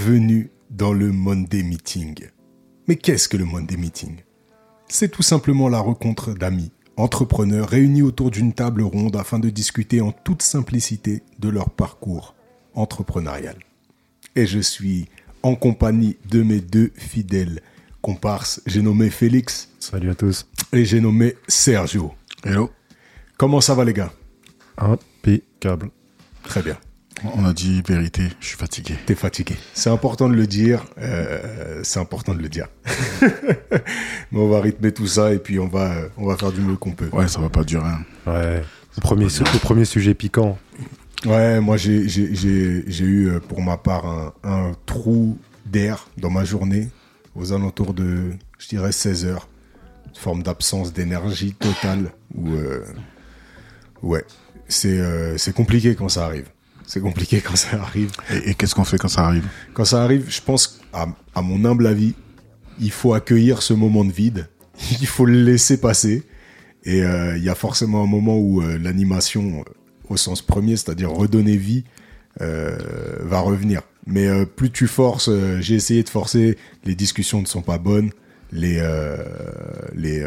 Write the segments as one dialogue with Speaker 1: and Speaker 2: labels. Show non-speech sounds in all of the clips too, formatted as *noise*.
Speaker 1: Bienvenue dans le Monday Meeting. Mais qu'est-ce que le Monday Meeting? C'est tout simplement la rencontre d'amis, entrepreneurs réunis autour d'une table ronde afin de discuter en toute simplicité de leur parcours entrepreneurial. Et je suis en compagnie de mes deux fidèles comparses. J'ai nommé Félix
Speaker 2: Salut à tous.
Speaker 1: et j'ai nommé Sergio.
Speaker 3: Hello.
Speaker 1: Comment ça va les gars?
Speaker 2: Impeccable.
Speaker 1: Très bien.
Speaker 3: On a dit vérité, je suis fatigué.
Speaker 1: T'es fatigué. C'est important de le dire. euh, c'est important de le dire. *laughs* Mais on va rythmer tout ça et puis on va, on va faire du mieux qu'on peut.
Speaker 3: Ouais, ça va pas durer. hein.
Speaker 2: Ouais. Le premier, su- le premier sujet piquant.
Speaker 1: Ouais, moi j'ai j'ai- j'ai- j'ai eu euh, pour ma part un, un trou d'air dans ma journée aux alentours de, je dirais, 16 heures. Une forme d'absence d'énergie totale. Où, euh, ouais, c'est euh, c'est compliqué quand ça arrive. C'est compliqué quand ça arrive.
Speaker 3: Et, et qu'est-ce qu'on fait quand ça arrive
Speaker 1: Quand ça arrive, je pense, à, à mon humble avis, il faut accueillir ce moment de vide. *laughs* Il faut le laisser passer. Et euh, il y a forcément un moment où euh, l'animation, euh, au sens premier, c'est-à-dire redonner vie, euh, va revenir. Mais euh, plus tu forces, euh, j'ai essayé de forcer, les discussions ne sont pas bonnes. Les, les,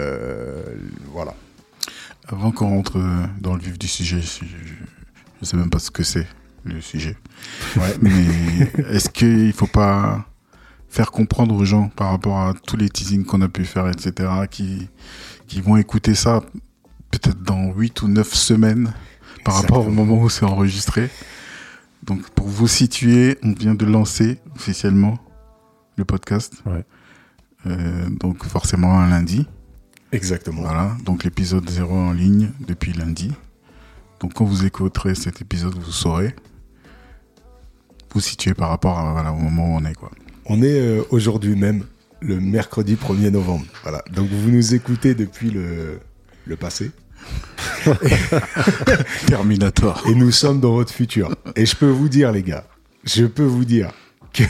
Speaker 1: voilà.
Speaker 3: Avant qu'on rentre dans le vif du sujet, je, je sais même pas ce que c'est le sujet. *laughs*
Speaker 1: Ouais.
Speaker 3: Mais est-ce qu'il faut pas faire comprendre aux gens par rapport à tous les teasings qu'on a pu faire, etc., qui, qui vont écouter ça peut-être dans 8 ou 9 semaines par rapport au moment où c'est enregistré? Donc pour vous situer, on vient de lancer officiellement le podcast.
Speaker 2: Ouais.
Speaker 3: Euh, donc forcément un lundi.
Speaker 1: Exactement.
Speaker 3: Voilà, donc l'épisode 0 en ligne depuis lundi. Donc quand vous écouterez cet épisode, vous saurez vous situer par rapport à, voilà, au moment où on est. Quoi.
Speaker 1: On est euh, aujourd'hui même le mercredi 1er novembre. Voilà. Donc vous nous écoutez depuis le, le passé *laughs*
Speaker 3: Terminator.
Speaker 1: et nous sommes dans votre futur. Et je peux vous dire, les gars, je peux vous dire que,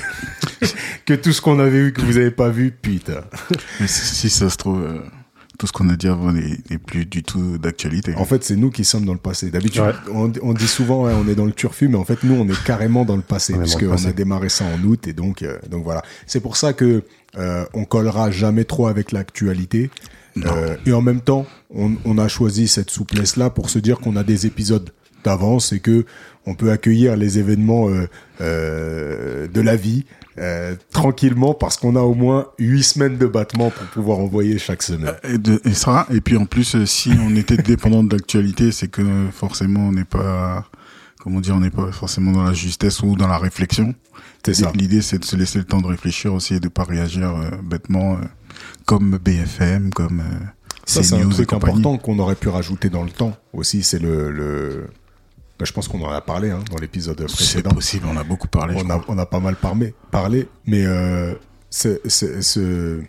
Speaker 1: *laughs* que tout ce qu'on avait vu que vous n'avez pas vu, putain.
Speaker 3: Mais si, si ça se trouve, euh, tout ce qu'on a dit avant n'est plus du tout d'actualité.
Speaker 1: En fait, c'est nous qui sommes dans le passé. D'habitude,
Speaker 2: Ouais.
Speaker 1: on, on dit souvent, ouais, on est dans le turfu, mais en fait, nous, on est carrément dans le passé, puisqu'on a démarré ça en août, et donc, euh, donc voilà. C'est pour ça que euh, on collera jamais trop avec l'actualité. Euh, et en même temps, on, on a choisi cette souplesse-là pour se dire qu'on a des épisodes d'avance et que on peut accueillir les événements euh, euh, de la vie euh, tranquillement parce qu'on a au moins huit semaines de battement pour pouvoir envoyer chaque semaine.
Speaker 3: Et, de- et ça, et puis en plus, euh, si on était *laughs* dépendant de l'actualité, c'est que euh, forcément on n'est pas, comment dire, on n'est pas forcément dans la justesse ou dans la réflexion.
Speaker 1: C'est ça.
Speaker 3: L'idée, c'est de se laisser le temps de réfléchir aussi et de pas réagir euh, bêtement, euh, comme BFM, comme euh,
Speaker 1: Ça, c'est un truc important qu'on aurait pu rajouter dans le temps aussi. C'est le. le... bah, je pense qu'on en a parlé hein, dans l'épisode
Speaker 3: C'est
Speaker 1: précédent.
Speaker 3: possible, on a beaucoup parlé.
Speaker 1: On a,
Speaker 3: crois.
Speaker 1: on a pas mal parlé, parlé mais euh, c'est- c'est- ce-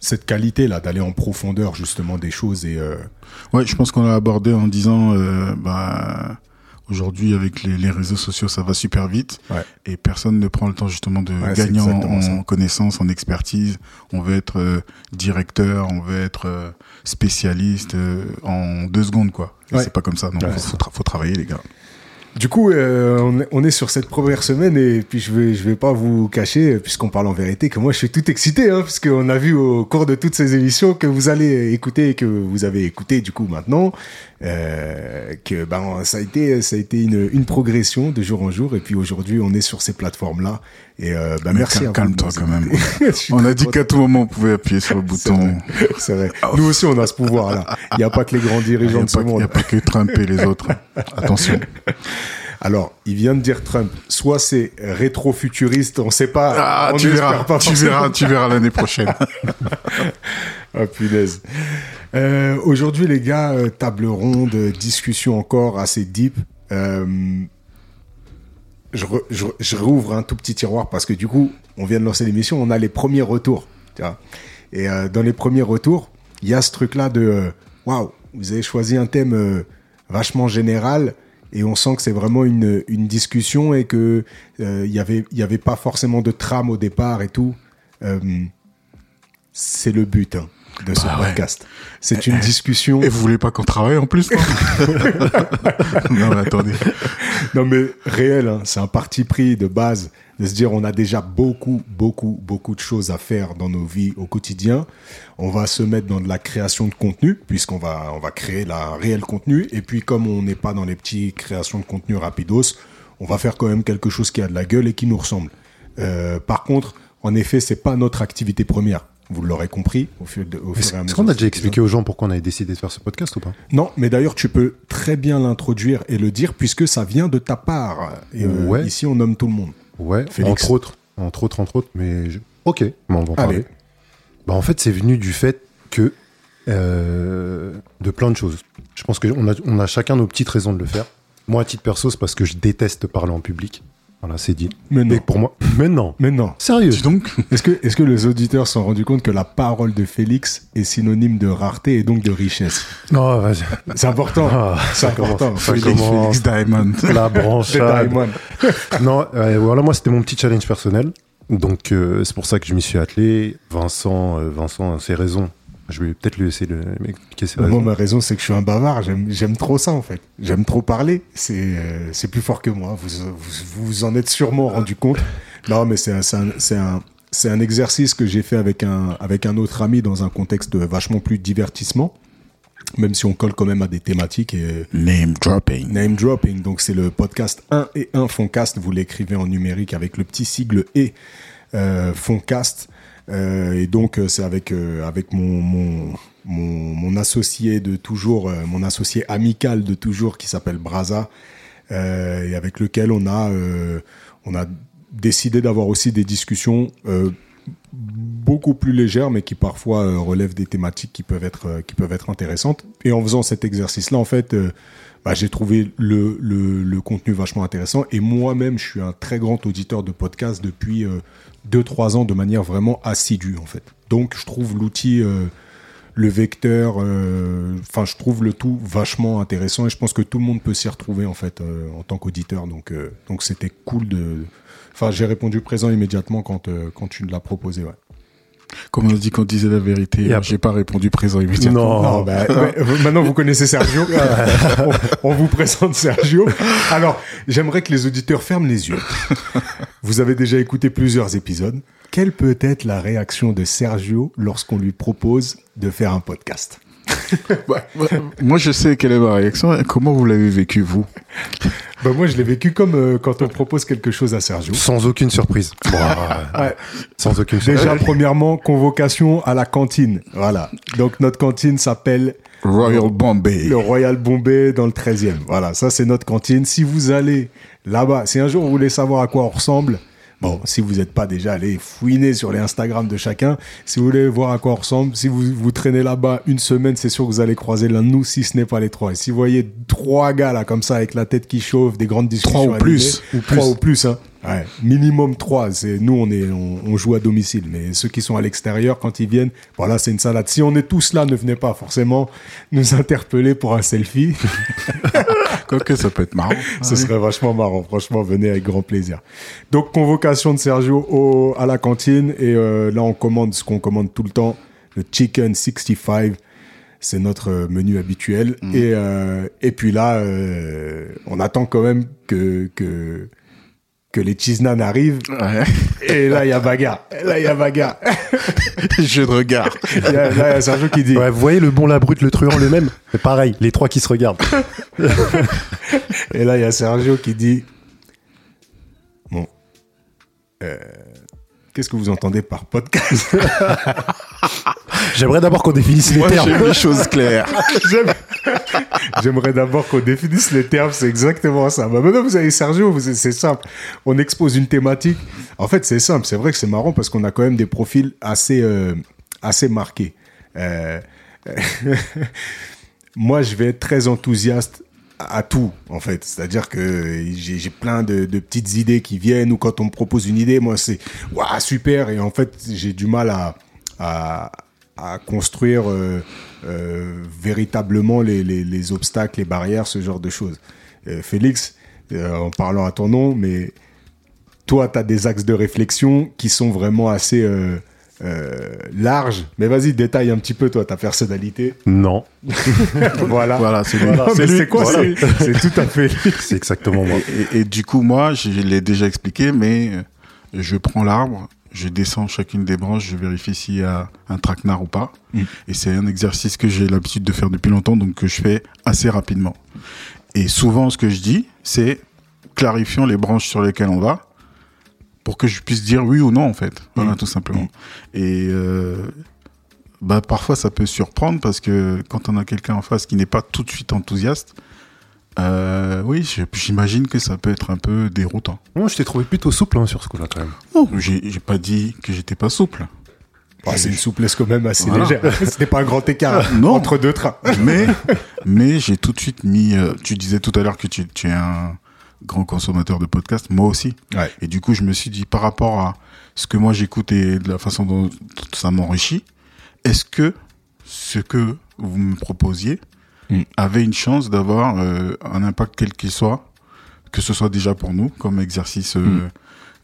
Speaker 1: cette qualité-là d'aller en profondeur justement des choses et euh,
Speaker 3: Ouais, je pense qu'on l'a abordé en disant, euh, bah, aujourd'hui avec les, les réseaux sociaux, ça va super vite
Speaker 1: Ouais.
Speaker 3: et personne ne prend le temps justement de
Speaker 1: Ouais, c'est
Speaker 3: gagner en,
Speaker 1: ça.
Speaker 3: connaissance, en expertise. On veut être directeur, on veut être spécialiste en deux secondes, quoi.
Speaker 1: Ouais.
Speaker 3: C'est pas comme ça. Donc,
Speaker 1: Ouais,
Speaker 3: faut, tra- travailler, les gars.
Speaker 1: Du coup, euh, on, est, sur cette première semaine et puis je vais, je vais pas vous cacher, puisqu'on parle en vérité, que moi je suis tout excité, hein, puisqu'on a vu au cours de toutes ces émissions que vous allez écouter et que vous avez écouté du coup maintenant, euh, que ben ça a été, ça a été une, une progression de jour en jour et puis aujourd'hui on est sur ces plateformes là et euh,
Speaker 3: Mais
Speaker 1: merci.
Speaker 3: calme-toi quand même. *laughs* On a dit qu'à tout moment, on pouvait appuyer sur le bouton.
Speaker 1: C'est vrai. Nous aussi on a ce pouvoir là. Il n'y a pas que les grands
Speaker 3: n'y
Speaker 1: dirigeants de ce
Speaker 3: pas- il y
Speaker 1: monde.
Speaker 3: a pas que Trump et les autres. *laughs* Attention.
Speaker 1: Alors, il vient de dire Trump. Soit c'est rétro-futuriste, on sait pas.
Speaker 3: Ah,
Speaker 1: on
Speaker 3: tu
Speaker 1: espère
Speaker 3: verras,
Speaker 1: pas
Speaker 3: tu verras, tu verras l'année prochaine. *laughs*
Speaker 1: Ah, punaise. Euh, Aujourd'hui, les gars, euh, table ronde, discussion encore assez deep. Euh, je, je, je rouvre un tout petit tiroir parce que du coup, on vient de lancer l'émission, on a les premiers retours. tu vois. Et euh, dans les premiers retours, il y a ce truc-là de euh, waouh, vous avez choisi un thème euh, vachement général et on sent que c'est vraiment une, une discussion et que euh, il y avait il y avait pas forcément de trame au départ et tout. Euh, c'est le but. hein. De ce
Speaker 3: Bah ouais.
Speaker 1: podcast. C'est une discussion.
Speaker 3: Et vous voulez pas qu'on travaille en plus *laughs* non mais attendez.
Speaker 1: Non mais réel, hein, c'est un parti pris de base de se dire on a déjà beaucoup, beaucoup, beaucoup de choses à faire dans nos vies au quotidien. On va se mettre dans de la création de contenu puisqu'on va on va créer la réel contenu et puis comme on n'est pas dans les petits créations de contenu rapidos, on va faire quand même quelque chose qui a de la gueule et qui nous ressemble. Euh, par contre, en effet, c'est pas notre activité première. Vous l'aurez compris au fur, de, au fur
Speaker 2: Est-ce
Speaker 1: et à
Speaker 2: est-ce
Speaker 1: mesure.
Speaker 2: qu'on a déjà expliqué aux gens pourquoi on avait décidé de faire ce podcast ou pas?
Speaker 1: Non, mais d'ailleurs, tu peux très bien l'introduire et le dire puisque ça vient de ta part. Et euh,
Speaker 2: Ouais.
Speaker 1: ici, on nomme tout le monde.
Speaker 2: Ouais,
Speaker 1: Félix.
Speaker 2: entre autres. Entre autres, entre autres, mais je- ok, on va en parler.
Speaker 1: Allez.
Speaker 2: Bah, en fait, c'est venu du fait que euh, de plein de choses. Je pense qu'on a, on a chacun nos petites raisons de le faire. Moi, à titre perso, c'est parce que je déteste parler en public. Voilà, c'est dit.
Speaker 1: Mais non.
Speaker 2: Et pour moi, *laughs* mais non.
Speaker 1: Mais non.
Speaker 2: Sérieux.
Speaker 3: Dis donc, *laughs*
Speaker 1: Est-ce que, est-ce que les auditeurs se sont rendus compte que la parole de Félix est synonyme de rareté et donc de richesse?
Speaker 2: Non, vas-y.
Speaker 1: C'est important.
Speaker 2: Ah,
Speaker 1: c'est important.
Speaker 3: Félix, Diamond. *laughs*
Speaker 2: La branche.
Speaker 1: C'est Diamond.
Speaker 2: non, euh, voilà, moi, c'était mon petit challenge personnel. Donc, euh, c'est pour ça que je m'y suis attelé. Vincent, euh, Vincent a ses raisons. Je vais peut-être lui laisser le- m'expliquer ses
Speaker 1: Moi,
Speaker 2: raisons.
Speaker 1: ma raison, c'est que je suis un bavard. J'aime, j'aime trop ça, en fait. J'aime trop parler. C'est, euh, c'est plus fort que moi. Vous, vous, vous en êtes sûrement rendu compte. Non, mais c'est un, c'est un, c'est un, exercice que j'ai fait avec un, avec un autre ami dans un contexte vachement plus divertissement. Même si on colle quand même à des thématiques et,
Speaker 3: Name dropping.
Speaker 1: Name dropping, donc c'est le podcast 1 et 1 Foncast. Vous l'écrivez en numérique avec le petit sigle et euh, Foncast. Euh, et donc euh, c'est avec euh, mon, associé de toujours, mon associé amical de toujours qui s'appelle Braza, et avec lequel on a décidé d'avoir aussi des discussions beaucoup plus légères, mais qui parfois relèvent des thématiques qui peuvent être intéressantes. Et en faisant cet exercice-là, en fait, bah, j'ai trouvé le, le, le contenu vachement intéressant. Et moi-même, je suis un très grand auditeur de podcasts depuis 2-3 ans de manière vraiment assidue, en fait. Donc, je trouve l'outil, euh, le vecteur, euh, enfin, je trouve le tout vachement intéressant. Et je pense que tout le monde peut s'y retrouver, en fait, euh, en tant qu'auditeur. Donc, euh, donc c'était cool de. Enfin, j'ai répondu présent immédiatement quand, euh, quand tu l'as proposé, ouais.
Speaker 3: Comme on a dit qu'on disait la vérité,
Speaker 2: Et après-
Speaker 3: j'ai pas répondu présent immédiatement.
Speaker 2: Non.
Speaker 1: Non, bah, euh, maintenant vous connaissez Sergio. *laughs* on, *laughs* on vous présente Sergio. Alors, j'aimerais que les auditeurs ferment les yeux. Vous avez déjà écouté plusieurs épisodes. Quelle peut être la réaction de Sergio lorsqu'on lui propose de faire un podcast? *laughs*
Speaker 3: Bah, bah, moi, je sais quelle est ma réaction. Comment vous l'avez vécu, vous?
Speaker 1: Bah, Moi, je l'ai vécu comme euh, quand on propose quelque chose à Sergio.
Speaker 2: Sans aucune surprise. Bon, euh, *laughs*
Speaker 1: Ouais.
Speaker 2: Sans aucune surprise.
Speaker 1: Déjà, premièrement, convocation à la cantine. Voilà. Donc, notre cantine s'appelle
Speaker 3: Royal Bombay.
Speaker 1: le Royal Bombay dans le 13e. Voilà, ça c'est notre cantine. Si vous allez là-bas, si un jour vous voulez savoir à quoi on ressemble, bon, si vous n'êtes pas déjà allé fouiner sur les Instagram de chacun, si vous voulez voir à quoi on ressemble, si vous vous traînez là-bas une semaine, c'est sûr que vous allez croiser l'un de nous, si ce n'est pas les trois. Et si vous voyez trois gars là comme ça avec la tête qui chauffe, des grandes discussions,
Speaker 3: Trois ou
Speaker 1: animées,
Speaker 3: plus. Ou
Speaker 1: trois
Speaker 3: plus.
Speaker 1: ou plus, hein. Ouais, minimum trois. C'est nous, on est, on, on joue à domicile, mais ceux qui sont à l'extérieur, quand ils viennent, voilà, c'est une salade. Si on est tous là, ne venez pas forcément nous interpeller pour un selfie. *laughs*
Speaker 3: Quoique, ça peut être marrant.
Speaker 1: Ce serait vachement marrant. Franchement, venez avec grand plaisir. Donc, convocation de Sergio au, à la cantine. Et euh, là, on commande ce qu'on commande tout le temps. Le Chicken 65. C'est notre euh, menu habituel. Et, euh, et puis là, euh, on attend quand même que, que, que les cheese nan arrivent.
Speaker 3: Ouais.
Speaker 1: Et là, il y a bagarre. Là, il y a bagarre. *laughs*
Speaker 3: Jeu de regard.
Speaker 1: Il y a- Là, il y a Sergio qui dit
Speaker 2: Ouais, vous voyez le bon, la brute, le truand, le même *laughs* Mais pareil, les trois qui se regardent.
Speaker 1: Et là, il y a Sergio qui dit Bon, euh, qu'est-ce que vous entendez par podcast *laughs*
Speaker 2: J'aimerais d'abord qu'on définisse les
Speaker 3: Moi,
Speaker 2: termes.
Speaker 3: les choses claires. *laughs* *laughs*
Speaker 1: J'aimerais d'abord qu'on définisse les termes, c'est exactement ça. Bah, maintenant, vous avez Sergio, vous- c'est simple. On expose une thématique. En fait, c'est simple. C'est vrai que c'est marrant parce qu'on a quand même des profils assez, euh, assez marqués. Euh, Moi, je vais être très enthousiaste à tout, en fait. C'est-à-dire que j'ai plein de, petites idées qui viennent ou quand on me propose une idée, moi, c'est waouh, super. Et en fait, j'ai du mal à, à, à construire euh, euh, véritablement les, les, les obstacles, les barrières, ce genre de choses. Euh, Félix, euh, en parlant à ton nom, mais toi, tu as des axes de réflexion qui sont vraiment assez, euh, large. Mais vas-y, détaille un petit peu, toi, ta personnalité.
Speaker 2: Non, *laughs*
Speaker 1: voilà.
Speaker 3: Voilà, c'est.
Speaker 1: Voilà,
Speaker 3: C'est
Speaker 1: quoi
Speaker 3: Voilà.
Speaker 1: c'est- C'est tout à fait
Speaker 2: c'est exactement moi.
Speaker 3: Et, et- et du coup, moi, je l'ai déjà expliqué, mais euh, je prends l'arbre, je descends chacune des branches, je vérifie s'il y a un traquenard ou pas.
Speaker 1: Mm.
Speaker 3: Et c'est un exercice que j'ai l'habitude de faire depuis longtemps, donc que je fais assez rapidement. Et souvent, ce que je dis, c'est clarifions les branches sur lesquelles on va pour que je puisse dire oui ou non, en fait. Voilà,
Speaker 1: Mm.
Speaker 3: tout simplement. Et euh, bah, parfois, ça peut surprendre parce que quand on a quelqu'un en face qui n'est pas tout de suite enthousiaste, euh, oui, j'imagine que ça peut être un peu déroutant.
Speaker 2: Moi, je t'ai trouvé plutôt souple hein, sur ce coup-là, quand même.
Speaker 3: Oh, j'ai pas dit que j'étais pas souple.
Speaker 1: Ah, c'est une souplesse quand même assez
Speaker 3: Voilà.
Speaker 1: légère. *laughs* C'était pas un grand écart *laughs*
Speaker 3: Non.
Speaker 1: entre deux trains.
Speaker 3: Mais, mais j'ai tout de suite mis. euh, tu disais tout à l'heure que tu, tu es un grand consommateur de podcasts, moi aussi.
Speaker 1: Ouais.
Speaker 3: Et du coup, je me suis dit, par rapport à ce que moi j'écoute et de la façon dont ça m'enrichit, est-ce que ce que vous me proposiez
Speaker 1: Mm.
Speaker 3: avait une chance d'avoir euh, un impact quel qu'il soit, que ce soit déjà pour nous comme exercice euh,
Speaker 1: Mm.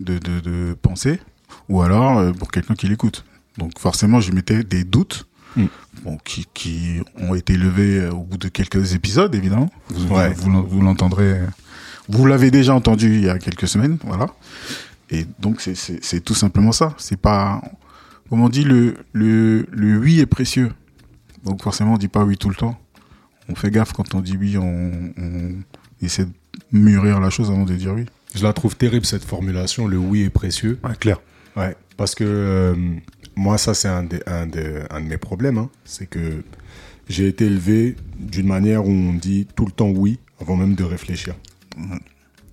Speaker 3: de, de, de pensée, ou alors euh, pour quelqu'un qui l'écoute. Donc forcément, je mettais des doutes.
Speaker 1: Mm.
Speaker 3: Bon, qui, qui ont été levés au bout de quelques épisodes, évidemment. Vous,
Speaker 1: Ouais.
Speaker 3: vous, l'en- vous l'entendrez. Vous l'avez déjà entendu il y a quelques semaines, voilà. Et donc c'est- tout simplement ça. C'est pas, comme on dit, le le le oui est précieux. Donc forcément on dit pas oui tout le temps. On fait gaffe quand on dit oui, on, on essaie de mûrir la chose avant de dire oui.
Speaker 1: Je la trouve terrible cette formulation. Le oui est précieux.
Speaker 2: Ouais, clair.
Speaker 1: Ouais, parce que euh, moi, ça, c'est un, des- un, des- un de mes problèmes. hein. C'est que j'ai été élevé d'une manière où on dit tout le temps oui avant même de réfléchir.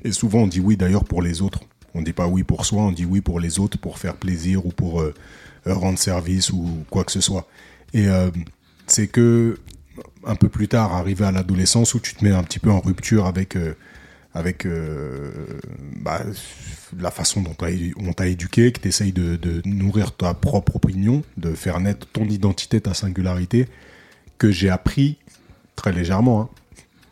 Speaker 1: Et souvent, on dit oui d'ailleurs pour les autres. On dit pas oui pour soi, on dit oui pour les autres, pour faire plaisir ou pour euh, euh, rendre service ou quoi que ce soit. Et euh, c'est que un peu plus tard, arrivé à l'adolescence, où tu te mets un petit peu en rupture avec avec bah, la façon dont on t'a éduqué, que tu essayes de, de nourrir ta propre opinion, de faire naître ton identité, ta singularité, que j'ai appris très légèrement hein,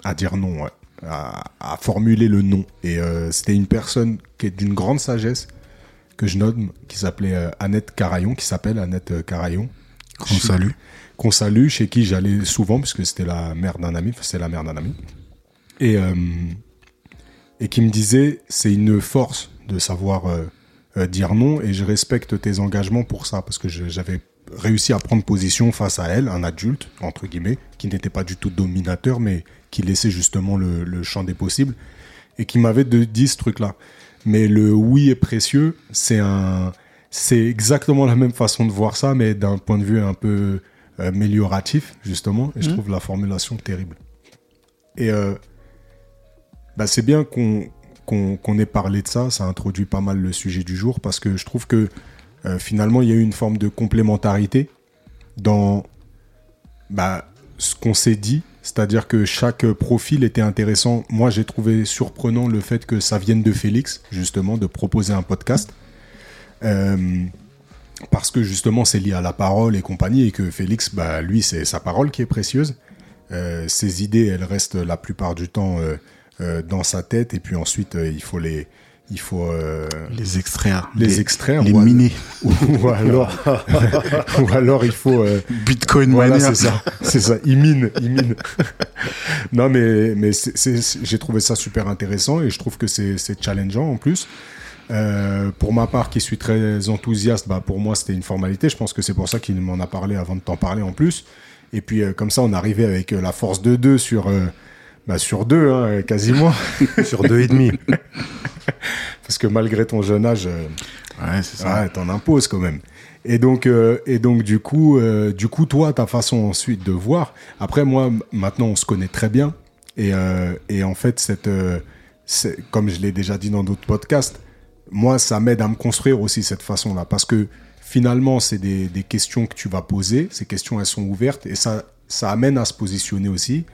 Speaker 1: à dire non, ouais, à, à formuler le non. Et euh, c'était une personne qui est d'une grande sagesse, que je nomme, qui s'appelait euh, Annette Carayon, qui s'appelle Annette euh, Carayon.
Speaker 3: Qu'on salue.
Speaker 1: Qu'on salue, chez qui j'allais souvent, puisque c'était la mère d'un ami, enfin, c'est la mère d'un ami. Et, et qui me disait, c'est une force de savoir dire non, et je respecte tes engagements pour ça, parce que j'avais réussi à prendre position face à elle, un adulte, entre guillemets, qui n'était pas du tout dominateur, mais qui laissait justement le, le champ des possibles, et qui m'avait dit ce truc-là. Mais le oui est précieux, c'est un, c'est exactement la même façon de voir ça, mais d'un point de vue un peu euh, amélioratif, justement, et je trouve la formulation terrible. Et euh, bah, c'est bien qu'on qu'on qu'on ait parlé de ça, ça introduit pas mal le sujet du jour, parce que je trouve que euh, finalement, il y a eu une forme de complémentarité dans bah, ce qu'on s'est dit, c'est-à-dire que chaque profil était intéressant. Moi, j'ai trouvé surprenant le fait que ça vienne de Félix, justement, de proposer un podcast. Euh, parce que justement, c'est lié à la parole et compagnie, et que Félix, bah, lui, c'est sa parole qui est précieuse. Euh, ses idées, elles restent la plupart du temps euh, dans sa tête, et puis ensuite, il faut les, il faut euh,
Speaker 3: Les extraire.
Speaker 1: les, extraire,
Speaker 3: Les
Speaker 1: ou,
Speaker 3: miner. *laughs*
Speaker 1: ou alors, *laughs* ou alors il faut euh,
Speaker 3: Bitcoin
Speaker 1: voilà,
Speaker 3: miner.
Speaker 1: c'est ça, c'est ça. Il mine, il mine. *laughs* non, mais mais j'ai trouvé ça super intéressant et je trouve que c'est c'est challengeant en plus. Euh, pour ma part, qui suis très enthousiaste, bah pour moi c'était une formalité. Je pense que c'est pour ça qu'il m'en a parlé avant de t'en parler en plus. Et puis comme ça, on arrivait avec la force de deux sur bah, sur deux, hein, quasiment, *laughs*
Speaker 2: Sur deux et demi. *laughs*
Speaker 1: parce que malgré ton jeune âge. euh,
Speaker 3: Ouais, c'est ça.
Speaker 1: Ouais, t'en imposes quand même. Et donc, euh, et donc du coup, euh, du coup, toi, ta façon ensuite de voir. Après, moi, maintenant, on se connaît très bien. Et, euh, et en fait, cette, comme je l'ai déjà dit dans d'autres podcasts, moi, ça m'aide à me construire aussi cette façon-là, parce que finalement, c'est des, des questions que tu vas poser. Ces questions, elles sont ouvertes et ça, ça amène à se positionner aussi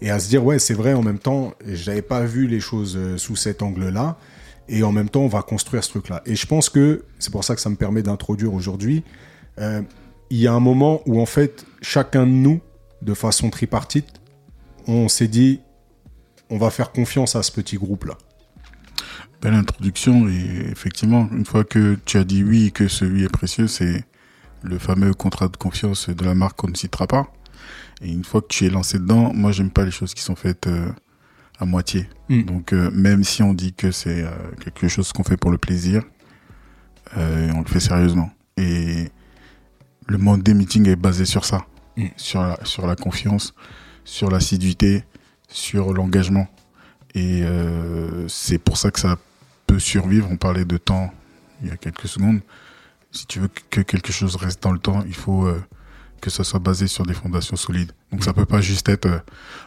Speaker 1: et à se dire ouais, c'est vrai. En même temps, j'avais pas vu les choses euh, sous cet angle-là et en même temps on va construire ce truc-là. Et je pense que c'est pour ça que ça me permet d'introduire aujourd'hui. euh, il y a un moment où en fait chacun de nous, de façon tripartite, on s'est dit on va faire confiance à ce petit groupe-là.
Speaker 3: Belle introduction et effectivement, une fois que tu as dit oui et que ce oui est précieux, c'est le fameux contrat de confiance de la marque qu'on ne citera pas. Et une fois que tu es lancé dedans, moi j'aime pas les choses qui sont faites euh, à moitié.
Speaker 1: Mm.
Speaker 3: Donc euh, même si on dit que c'est euh, quelque chose qu'on fait pour le plaisir, on le fait sérieusement. Et le monde des meetings est basé sur ça,
Speaker 1: Mm.
Speaker 3: sur la, sur la confiance, sur l'assiduité, sur l'engagement. Et c'est pour ça que ça peut survivre. On parlait de temps il y a quelques secondes. Si tu veux que quelque chose reste dans le temps, il faut que ça soit basé sur des fondations solides. Donc ça peut pas juste être euh,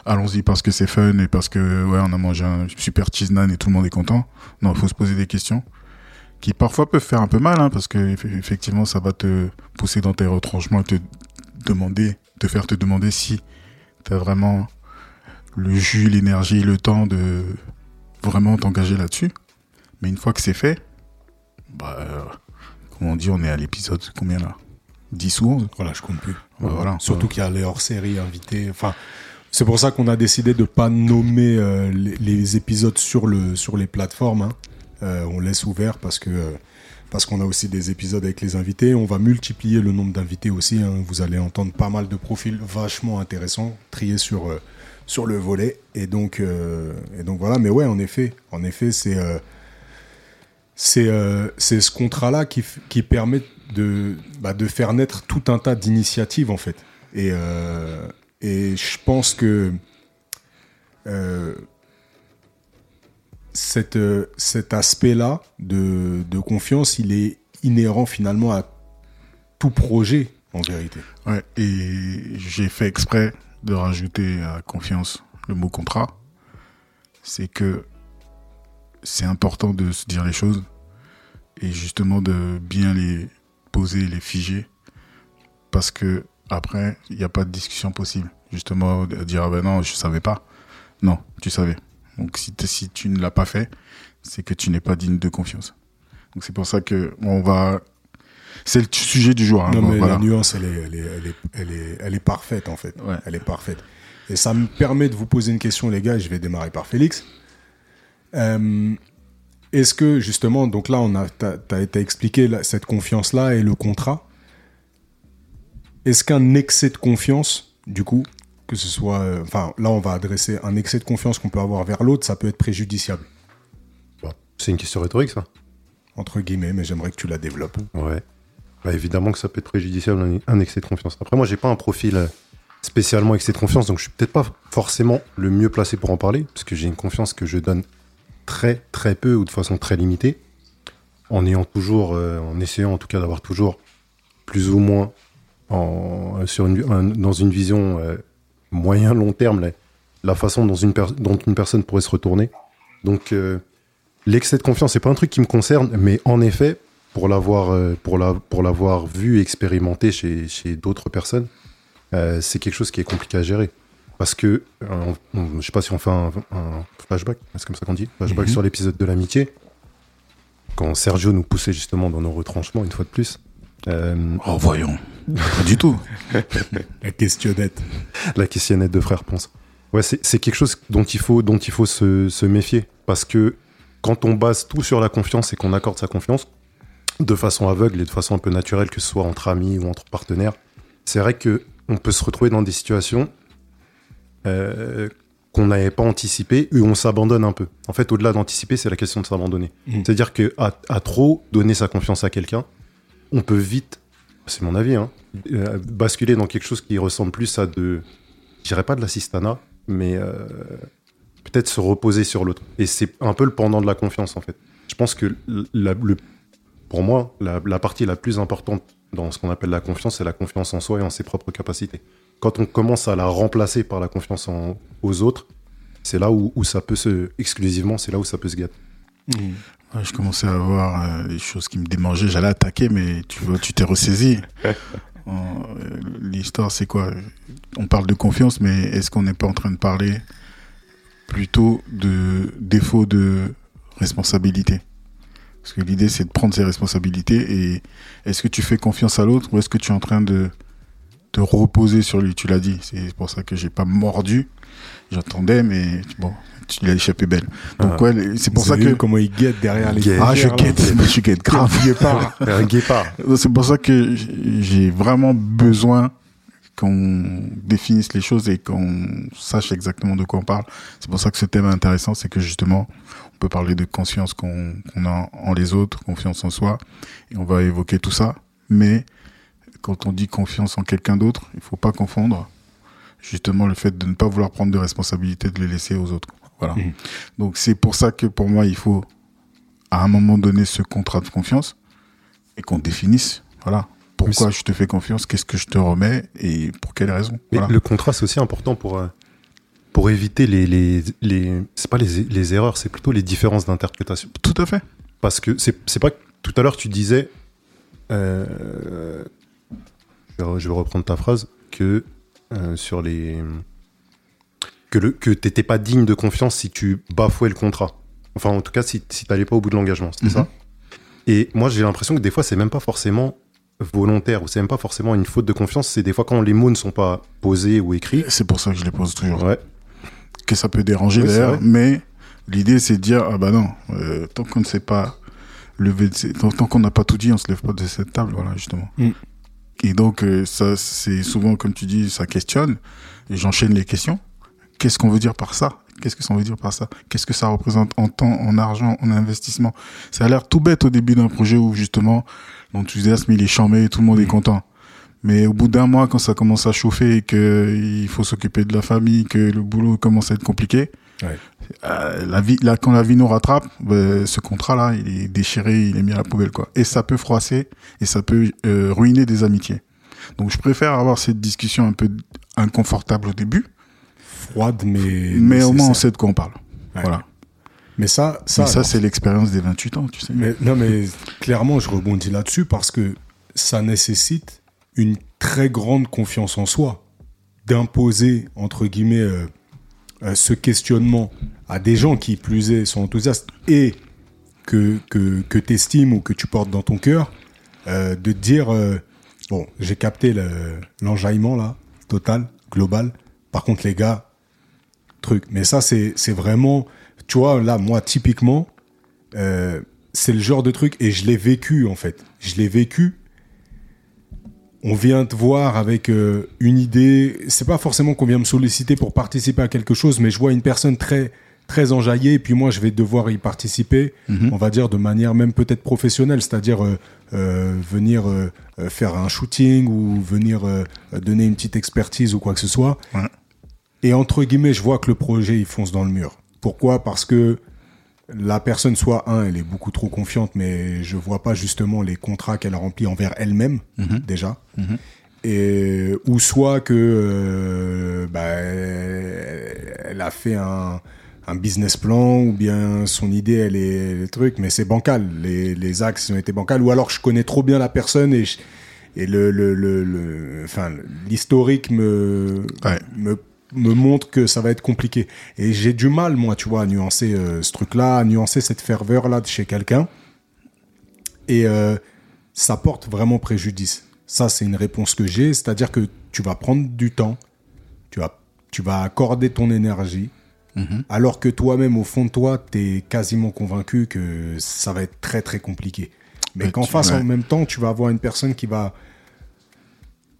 Speaker 3: allons-y parce que c'est fun et parce que ouais on a mangé un super cheese naan et tout le monde est content. Non, il faut se poser des questions qui parfois peuvent faire un peu mal hein, parce que eff- effectivement ça va te pousser dans tes retranchements et te demander, te faire te demander si tu as vraiment le jus, l'énergie, le temps de vraiment t'engager là-dessus. Mais une fois que c'est fait, bah, euh, comme on dit, on est à l'épisode combien là? 10 ou 11
Speaker 1: Voilà, je compte plus.
Speaker 3: Ouais, voilà.
Speaker 1: Surtout qu'il y a les hors-séries invités. Enfin, c'est pour ça qu'on a décidé de pas nommer euh, les, les épisodes sur le sur les plateformes. hein. Euh, on laisse ouvert parce que euh, parce qu'on a aussi des épisodes avec les invités. On va multiplier le nombre d'invités aussi. hein. Vous allez entendre pas mal de profils vachement intéressants triés sur euh, sur le volet. Et donc euh, et donc voilà. Mais ouais, en effet, en effet, c'est euh, c'est euh, c'est ce contrat-là qui, f- qui permet de, bah, de faire naître tout un tas d'initiatives, en fait. Et, euh, et je pense que euh, cette, euh, cet aspect-là de, de confiance, il est inhérent finalement à tout projet, en vérité.
Speaker 3: Ouais, et j'ai fait exprès de rajouter à confiance le mot contrat. C'est que c'est important de se dire les choses et justement de bien les poser, les figer. Parce que après, il n'y a pas de discussion possible. Justement, dire, ah ben non, je savais pas. Non, tu savais. Donc si, si tu ne l'as pas fait, c'est que tu n'es pas digne de confiance. Donc c'est pour ça que on va. C'est le sujet du jour. hein.
Speaker 1: non,
Speaker 3: Bon,
Speaker 1: mais
Speaker 3: voilà.
Speaker 1: la nuance, elle est, elle, est, elle, est, elle, est, elle est parfaite, en fait.
Speaker 3: Ouais.
Speaker 1: Elle est parfaite. Et ça me permet de vous poser une question, les gars. Je vais démarrer par Félix. Euh, Est-ce que, justement, donc là, on a, t'as, expliqué cette confiance-là et le contrat. Est-ce qu'un excès de confiance, du coup, que ce soit. euh, Enfin, là, on va adresser un excès de confiance qu'on peut avoir vers l'autre, ça peut être préjudiciable,
Speaker 2: Bon, c'est une question rhétorique, ça.
Speaker 1: entre guillemets, mais j'aimerais que tu la développes.
Speaker 2: Ouais. Bah, évidemment que ça peut être préjudiciable, un, un excès de confiance. Après, moi, j'ai pas un profil euh, spécialement excès de confiance, donc je suis peut-être pas forcément le mieux placé pour en parler, parce que j'ai une confiance que je donne très, très peu ou de façon très limitée, en ayant toujours, euh, en essayant en tout cas d'avoir toujours plus ou moins sur une, un- dans une vision euh, moyen-long terme la, façon dont une, dont une personne pourrait se retourner. Donc, euh, l'excès de confiance, c'est pas un truc qui me concerne, mais en effet, pour l'avoir pour la, pour l'avoir vu expérimenté chez, chez d'autres personnes, c'est quelque chose qui est compliqué à gérer. Parce que, euh, on- on- je sais pas si on fait un, un flashback, c'est comme ça qu'on dit, flashback
Speaker 1: Mhm.
Speaker 2: sur l'épisode de l'amitié, quand Sergio nous poussait justement dans nos retranchements une fois de plus. Euh,
Speaker 3: Oh, voyons. Pas du tout. *laughs*
Speaker 1: La questionnette.
Speaker 2: la questionnette de frère Ponce. Ouais, c'est c'est quelque chose dont il faut, dont il faut se, se méfier. Parce que quand on base tout sur la confiance et qu'on accorde sa confiance, de façon aveugle et de façon un peu naturelle, que ce soit entre amis ou entre partenaires, c'est vrai que on peut se retrouver dans des situations euh, qu'on n'avait pas anticipées et on s'abandonne un peu. En fait, au-delà d'anticiper, c'est la question de s'abandonner.
Speaker 1: Mhm.
Speaker 2: C'est-à-dire que à, à trop donner sa confiance à quelqu'un, on peut vite, c'est mon avis, hein, euh, basculer dans quelque chose qui ressemble plus à de, je dirais pas de l'assistanat, mais euh, peut-être se reposer sur l'autre. Et c'est un peu le pendant de la confiance, en fait. Je pense que la- le, pour moi, la, la partie la plus importante dans ce qu'on appelle la confiance, c'est la confiance en soi et en ses propres capacités. Quand on commence à la remplacer par la confiance en- aux autres, c'est là où, où ça peut se, exclusivement, c'est là où ça peut se gâter.
Speaker 3: Ouais, je commençais à avoir euh, des choses qui me démangeaient. J'allais attaquer, mais tu vois, tu t'es ressaisi. *laughs* Euh, L'histoire, c'est quoi? On parle de confiance, mais est-ce qu'on n'est pas en train de parler plutôt de défaut de responsabilité? Parce que l'idée, c'est de prendre ses responsabilités et est-ce que tu fais confiance à l'autre ou est-ce que tu es en train de te reposer sur lui. Tu l'as dit. C'est pour ça que j'ai pas mordu. J'attendais, mais bon, tu l'as échappé belle. Donc
Speaker 2: Ah.
Speaker 3: ouais, c'est pour ça que
Speaker 1: comment il guette derrière les
Speaker 2: Guette.
Speaker 3: ah je guette, je guette grave.
Speaker 1: Guépard. *laughs*
Speaker 2: Un guépard.
Speaker 3: C'est pour ça que j'ai vraiment besoin qu'on définisse les choses et qu'on sache exactement de quoi on parle. C'est pour ça que ce thème est intéressant, c'est que justement, on peut parler de confiance qu'on qu'on a en les autres, confiance en soi, et on va évoquer tout ça. Mais quand on dit confiance en quelqu'un d'autre, il faut pas confondre justement le fait de ne pas vouloir prendre de responsabilité, de les laisser aux autres. Voilà.
Speaker 1: Mhm.
Speaker 3: Donc c'est pour ça que pour moi, il faut à un moment donné ce contrat de confiance et qu'on définisse, voilà, pourquoi je te fais confiance, qu'est-ce que je te remets et pour quelles raisons.
Speaker 2: Mais
Speaker 3: Voilà.
Speaker 2: le contrat, c'est aussi important pour, euh, pour éviter les, les, les c'est pas les, les erreurs, c'est plutôt les différences d'interprétation.
Speaker 3: Tout à fait.
Speaker 2: Parce que c'est pas que tout à l'heure tu disais, euh, vais, re- je vais reprendre ta phrase, que euh, sur les que le que t'étais pas digne de confiance si tu bafouais le contrat. Enfin, en tout cas, si, si t'allais pas au bout de l'engagement, c'était
Speaker 3: Mhm.
Speaker 2: ça. Et moi, j'ai l'impression que des fois, c'est même pas forcément volontaire ou c'est même pas forcément une faute de confiance. C'est des fois quand les mots ne sont pas posés ou écrits.
Speaker 3: C'est pour ça que je les pose toujours.
Speaker 2: Ouais.
Speaker 3: Que ça peut déranger
Speaker 2: Oui,
Speaker 3: d'ailleurs, mais l'idée c'est de dire ah bah non, euh, tant qu'on ne sait pas lever, tant qu'on n'a pas tout dit, on se lève pas de cette table, voilà justement.
Speaker 1: Mm.
Speaker 3: Et donc euh, ça c'est souvent comme tu dis, ça questionne. Et j'enchaîne les questions. Qu'est-ce qu'on veut dire par ça? Qu'est-ce que ça veut dire par ça? Qu'est-ce que ça représente en temps, en argent, en investissement? Ça a l'air tout bête au début d'un projet où justement l'enthousiasme il est chambé et tout le monde est
Speaker 1: Mm.
Speaker 3: content. Mais au bout d'un mois, quand ça commence à chauffer et que il faut s'occuper de la famille, que le boulot commence à être compliqué,
Speaker 1: Ouais.
Speaker 3: euh, la vie, là, quand la vie nous rattrape, ben, ce contrat-là, il est déchiré, il est mis à la poubelle, quoi. Et ça peut froisser et ça peut euh, ruiner des amitiés. Donc, je préfère avoir cette discussion un peu inconfortable au début,
Speaker 1: Froide, mais.
Speaker 3: mais au moins on sait de quoi on parle.
Speaker 1: Ouais.
Speaker 3: Voilà.
Speaker 1: Mais ça, ça,
Speaker 3: Mais ça, c'est l'expérience des 28 ans, tu sais.
Speaker 1: Mais, non, mais clairement, je rebondis là-dessus parce que ça nécessite une très grande confiance en soi d'imposer, entre guillemets, euh, ce questionnement à des gens qui, plus est, sont enthousiastes et que, que, que tu ou que tu portes dans ton cœur, euh, de te dire, euh, bon, j'ai capté le- l'enjaillement là, total, global. Par contre, les gars, truc. Mais ça, c'est c'est vraiment, tu vois, là, moi, typiquement, euh, c'est le genre de truc, et je l'ai vécu en fait. Je l'ai vécu. On vient te voir avec euh, une idée. C'est pas forcément qu'on vient me solliciter pour participer à quelque chose, mais je vois une personne très très enjaillée, et puis moi je vais devoir y participer.
Speaker 3: Mhm.
Speaker 1: On va dire de manière même peut-être professionnelle, c'est-à-dire euh, euh, venir faire un shooting ou venir donner une petite expertise ou quoi que ce soit.
Speaker 3: Ouais.
Speaker 1: Et entre guillemets, je vois que le projet il fonce dans le mur. Pourquoi? Parce que la personne, soit un, elle est beaucoup trop confiante, mais je vois pas justement les contrats qu'elle a remplis envers elle-même
Speaker 3: Mhm.
Speaker 1: déjà.
Speaker 3: Mhm.
Speaker 1: Et ou soit que euh, bah, elle a fait un, un business plan ou bien son idée elle est le truc, mais c'est bancal. Les, les axes ont été bancals. Ou alors je connais trop bien la personne et je- et le le le, le- enfin l'historique me
Speaker 3: Ouais.
Speaker 1: me me montre que ça va être compliqué. Et j'ai du mal, moi, tu vois, à nuancer euh, ce truc-là, à nuancer cette ferveur-là de chez quelqu'un. Et euh, ça porte vraiment préjudice. Ça, c'est une réponse que j'ai. C'est-à-dire que tu vas prendre du temps, tu vas, tu vas accorder ton énergie,
Speaker 3: Mhm.
Speaker 1: alors que toi-même, au fond de toi, tu es quasiment convaincu que ça va être très, très compliqué. Mais qu'en face,
Speaker 3: ouais.
Speaker 1: en même temps, tu vas avoir une personne qui va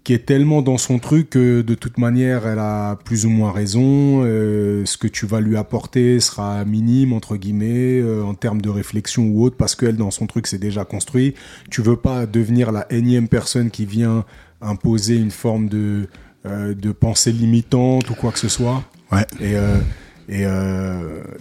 Speaker 1: qui est tellement dans son truc que de toute manière, elle a plus ou moins raison. euh, ce que tu vas lui apporter sera minime, entre guillemets, euh, en termes de réflexion ou autre, parce qu'elle, dans son truc, c'est déjà construit. Tu veux pas devenir la énième personne qui vient imposer une forme de, euh, de pensée limitante ou quoi que ce soit.
Speaker 3: Ouais.
Speaker 1: Et, et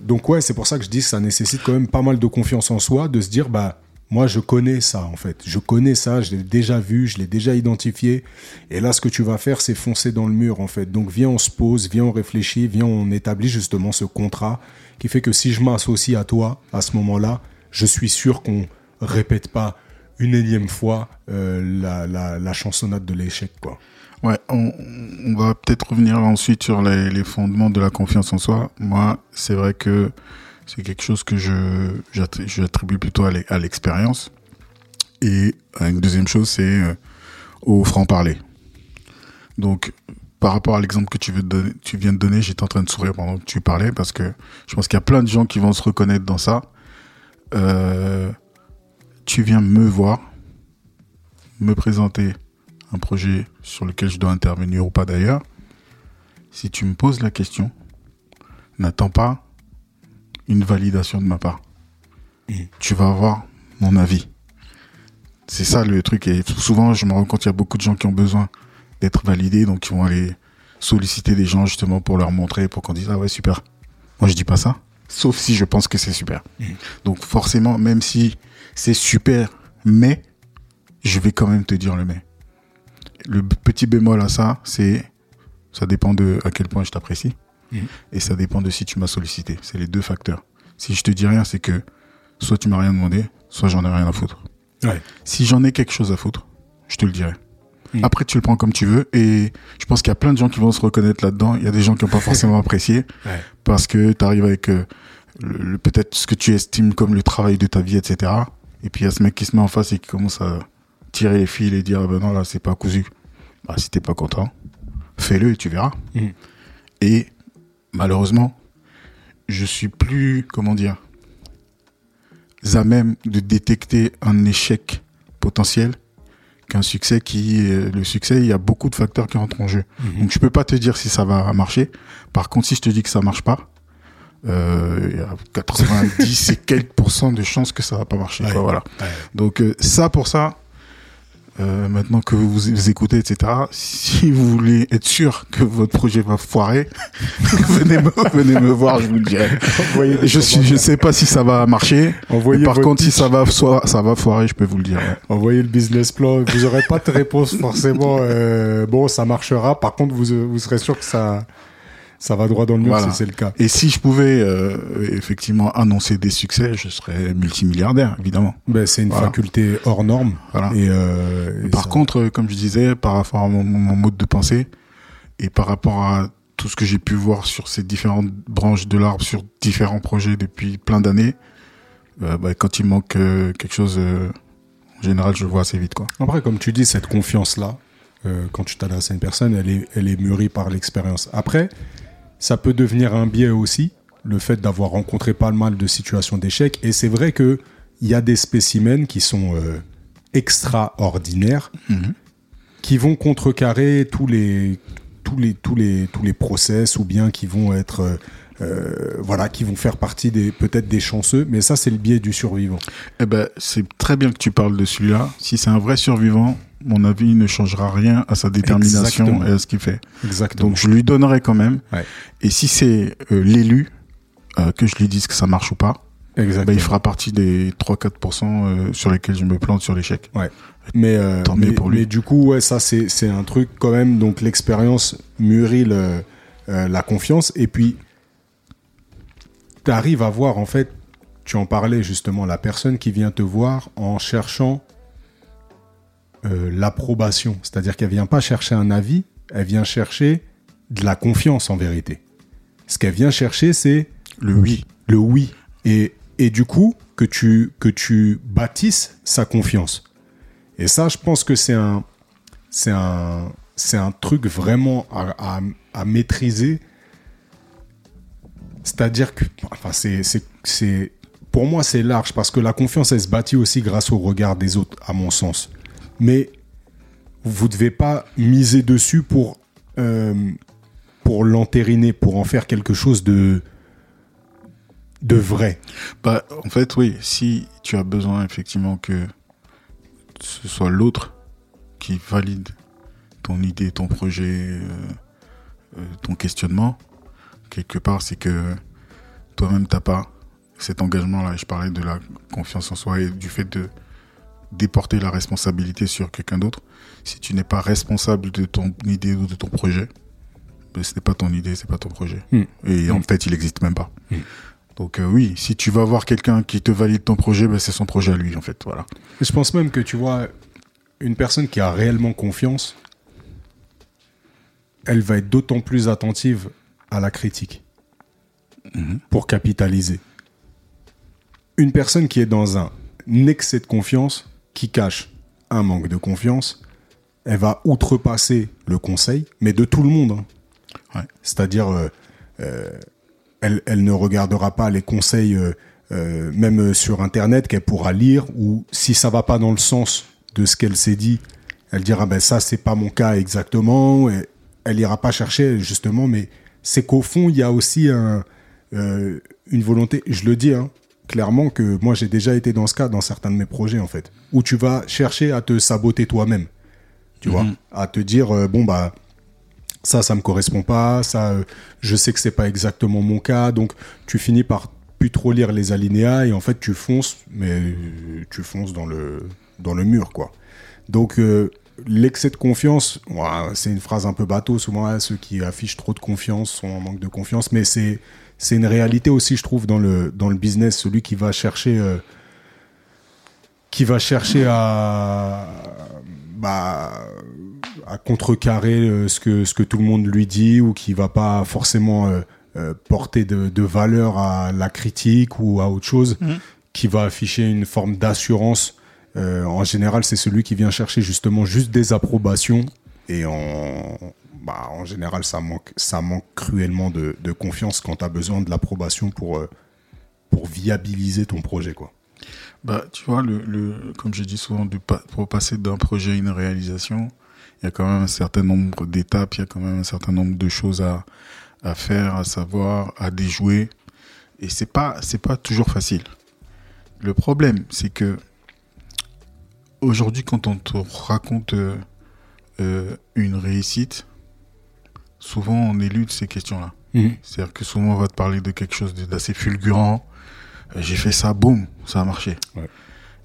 Speaker 1: donc, ouais, c'est pour ça que je dis que ça nécessite quand même pas mal de confiance en soi, de se dire, bah, moi, je connais ça, en fait. Je connais ça, je l'ai déjà vu, je l'ai déjà identifié. Et là, ce que tu vas faire, c'est foncer dans le mur, en fait. Donc, viens, on se pose, viens, on réfléchit, viens, on établit justement ce contrat qui fait que si je m'associe à toi, à ce moment-là, je suis sûr qu'on répète pas une énième fois euh, la, la, la chansonnade de l'échec, quoi.
Speaker 3: Ouais, on, on va peut-être revenir ensuite sur les, les fondements de la confiance en soi. Moi, c'est vrai que c'est quelque chose que je j'attri- j'attribue plutôt à l'e- à l'expérience. Et une deuxième chose, c'est euh, au franc-parler. Donc, par rapport à l'exemple que tu, veux donner, tu viens de donner, j'étais en train de sourire pendant que tu parlais parce que je pense qu'il y a plein de gens qui vont se reconnaître dans ça. Euh, tu viens me voir, me présenter un projet sur lequel je dois intervenir ou pas d'ailleurs. Si tu me poses la question, n'attends pas une validation de ma part. Tu vas avoir mon avis. C'est ça le truc. Et souvent, je me rends compte qu'il y a beaucoup de gens qui ont besoin d'être validés, donc ils vont aller solliciter des gens justement pour leur montrer, pour qu'on dise ah ouais super. Moi je dis pas ça, sauf si je pense que c'est super. Donc forcément, même si c'est super, mais je vais quand même te dire le mais. Le petit bémol à ça, c'est ça dépend de à quel point je t'apprécie
Speaker 1: Mhm.
Speaker 3: et ça dépend de si tu m'as sollicité. C'est les deux facteurs. Si je te dis rien, c'est que soit tu m'as rien demandé, soit j'en ai rien à foutre.
Speaker 1: Ouais.
Speaker 3: Si j'en ai quelque chose à foutre, je te le dirai.
Speaker 1: Mm.
Speaker 3: Après, tu le prends comme tu veux. Et je pense qu'il y a plein de gens qui vont se reconnaître là-dedans. Il y a des gens qui n'ont pas forcément *laughs* apprécié
Speaker 1: Ouais.
Speaker 3: parce que tu arrives avec euh, le, le- peut-être ce que tu estimes comme le travail de ta vie, etc. Et puis il y a ce mec qui se met en face et qui commence à tirer les fils et dire ah ben non là c'est pas cousu. Bah si t'es pas content, fais-le et tu verras.
Speaker 1: Mm.
Speaker 3: Et malheureusement, je suis plus comment dire à même de détecter un échec potentiel qu'un succès qui euh, le succès il y a beaucoup de facteurs qui rentrent en jeu
Speaker 1: Mhm.
Speaker 3: donc je peux pas te dire si ça va marcher par contre si je te dis que ça marche pas euh, il y a 90 et quelques pourcents de chances que ça va pas marcher
Speaker 1: Ouais.
Speaker 3: quoi, voilà
Speaker 1: Ouais.
Speaker 3: donc euh, ça pour ça euh, maintenant que vous, vous écoutez etc si vous voulez être sûr que votre projet va foirer *laughs* venez me venez me voir je vous le dirai je suis je sais pas si ça va marcher
Speaker 1: Envoyez
Speaker 3: par contre si ça va soit ça va foirer je peux vous le dire ouais.
Speaker 1: Envoyez le business plan. Vous aurez pas de réponse forcément. euh, bon, ça marchera. Par contre, vous, vous serez sûr que ça, ça va droit dans le mur
Speaker 3: Voilà.
Speaker 1: si c'est le cas.
Speaker 3: Et si je pouvais euh, effectivement annoncer des succès, je serais multimilliardaire, évidemment.
Speaker 1: Ben, c'est une
Speaker 3: Voilà.
Speaker 1: faculté hors norme.
Speaker 3: Voilà.
Speaker 1: Et, euh, et
Speaker 3: par
Speaker 1: ça-
Speaker 3: contre, euh, comme je disais, par rapport à mon, mon mode de pensée et par rapport à tout ce que j'ai pu voir sur ces différentes branches de l'arbre, sur différents projets depuis plein d'années, euh, bah, quand il manque euh, quelque chose, euh, en général, je le vois assez vite, quoi.
Speaker 1: Après, comme tu dis, cette confiance-là, euh, quand tu t'adresses à une personne, elle est, elle est mûrie par l'expérience. Après, ça peut devenir un biais aussi, le fait d'avoir rencontré pas mal de situations d'échec. Et c'est vrai que il y a des spécimens qui sont euh, extraordinaires,
Speaker 3: Mhm.
Speaker 1: qui vont contrecarrer tous les tous les tous les tous les process ou bien qui vont être euh, euh, voilà qui vont faire partie des peut-être des chanceux mais ça c'est le biais du survivant
Speaker 3: Eh ben, c'est très bien que tu parles de celui-là. Si c'est un vrai survivant, mon avis ne changera rien à sa détermination
Speaker 1: Exactement.
Speaker 3: et à ce qu'il fait.
Speaker 1: exactement
Speaker 3: Donc je lui donnerai quand même.
Speaker 1: Ouais.
Speaker 3: Et si c'est euh, l'élu, euh, que je lui dise que ça marche ou pas,
Speaker 1: exactement
Speaker 3: bah, il fera partie des 3-4% euh, sur lesquels je me plante sur l'échec.
Speaker 1: Mais,
Speaker 3: mieux
Speaker 1: mais,
Speaker 3: pour lui.
Speaker 1: mais du coup, ouais, ça, c'est, c'est un truc quand même. Donc, l'expérience mûrit le, la confiance. Et puis, tu arrives à voir, en fait, tu en parlais justement, la personne qui vient te voir en cherchant euh, l'approbation. C'est-à-dire qu'elle vient pas chercher un avis, elle vient chercher de la confiance en vérité. Ce qu'elle vient chercher, c'est
Speaker 3: Le oui.
Speaker 1: le oui. Et, et du coup, que tu, que tu bâtisses sa confiance. Et ça, je pense que c'est un, c'est un, c'est un truc vraiment à, à, à maîtriser. C'est-à-dire que, enfin, c'est, c'est, c'est, pour moi, c'est large parce que la confiance, elle se bâtit aussi grâce au regard des autres, à mon sens. Mais vous devez pas miser dessus pour, euh, pour l'entériner, pour en faire quelque chose de, de vrai.
Speaker 3: Bah, en fait, oui, si tu as besoin effectivement que ce soit l'autre qui valide ton idée, ton projet, euh, euh, ton questionnement, quelque part, c'est que toi-même, t'as pas cet engagement-là. Je parlais de la confiance en soi et du fait de déporter la responsabilité sur quelqu'un d'autre. Si tu n'es pas responsable de ton idée ou de ton projet, ben, ce n'est pas ton idée, c'est pas ton projet.
Speaker 1: Hmm.
Speaker 3: Et en
Speaker 1: Hmm.
Speaker 3: fait, il n'existe même pas.
Speaker 1: Hmm.
Speaker 3: Donc euh, oui, si tu vas voir quelqu'un qui te valide ton projet, ben, c'est son projet à lui, en fait. Voilà.
Speaker 1: Je pense même que tu vois, une personne qui a réellement confiance, elle va être d'autant plus attentive à la critique
Speaker 3: Mhm.
Speaker 1: pour capitaliser. Une personne qui est dans un excès de confiance, qui cache un manque de confiance, elle va outrepasser le conseil, mais de tout le monde. hein.
Speaker 3: Ouais.
Speaker 1: C'est-à-dire, euh, euh, elle, elle ne regardera pas les conseils, euh, même sur Internet, qu'elle pourra lire, ou si ça va pas dans le sens de ce qu'elle s'est dit, elle dira, ben ça, c'est pas mon cas exactement. Et elle ira pas chercher, justement, mais c'est qu'au fond, il y a aussi un, une volonté, je le dis, hein, clairement, que moi, j'ai déjà été dans ce cas dans certains de mes projets, en fait, où tu vas chercher à te saboter toi-même tu vois, à te dire euh, bon bah ça ça me correspond pas, ça euh, je sais que c'est pas exactement mon cas, donc tu finis par plus trop lire les alinéas et en fait tu fonces, mais euh, tu fonces dans le dans le mur quoi. Donc euh, l'excès de confiance, c'est une phrase un peu bateau souvent hein, ceux qui affichent trop de confiance sont en manque de confiance, mais c'est c'est une réalité aussi je trouve dans le dans le business, celui qui va chercher euh, qui va chercher à bah, à contrecarrer euh, ce que ce que tout le monde lui dit ou qui va pas forcément euh, euh, porter de, de valeur à la critique ou à autre chose,
Speaker 3: Mhm.
Speaker 1: qui va afficher une forme d'assurance. En général, c'est celui qui vient chercher justement juste des approbations et en bah, en général, ça manque ça manque cruellement de, confiance quand tu as besoin de l'approbation pour euh, pour viabiliser ton projet quoi.
Speaker 3: Bah, tu vois, le, comme je dis souvent, pour passer d'un projet à une réalisation, il y a quand même un certain nombre d'étapes, il y a quand même un certain nombre de choses à, à faire, à savoir, à déjouer. Et c'est pas, pas toujours facile. Le problème, c'est que aujourd'hui, quand on te raconte euh, euh, une réussite, souvent on élude ces questions-là. C'est-à-dire que souvent on va te parler de quelque chose d'assez fulgurant. Euh, J'ai fait ça, boum, ça a marché.
Speaker 1: Ouais.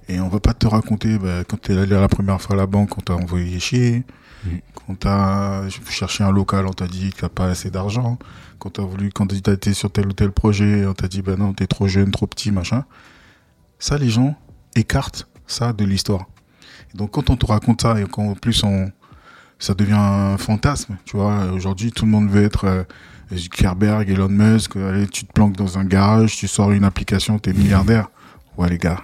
Speaker 3: Et on va pas te raconter bah, quand t'es allé la première fois à la banque, on t'a envoyé chier.
Speaker 1: Mhm.
Speaker 3: Quand t'as cherché un local, on t'a dit que t'as pas assez d'argent. Quand t'as voulu, quand t'as été sur tel ou tel projet, on t'a dit bah non, t'es trop jeune, trop petit, machin. Ça, les gens écartent ça de l'histoire. Donc quand on te raconte ça et qu'en plus on, ça devient un fantasme, tu vois. Aujourd'hui, tout le monde veut être euh, Zuckerberg, Elon Musk. Allez, tu te planques dans un garage, tu sors une application, t'es milliardaire. *laughs* Ouais, les gars.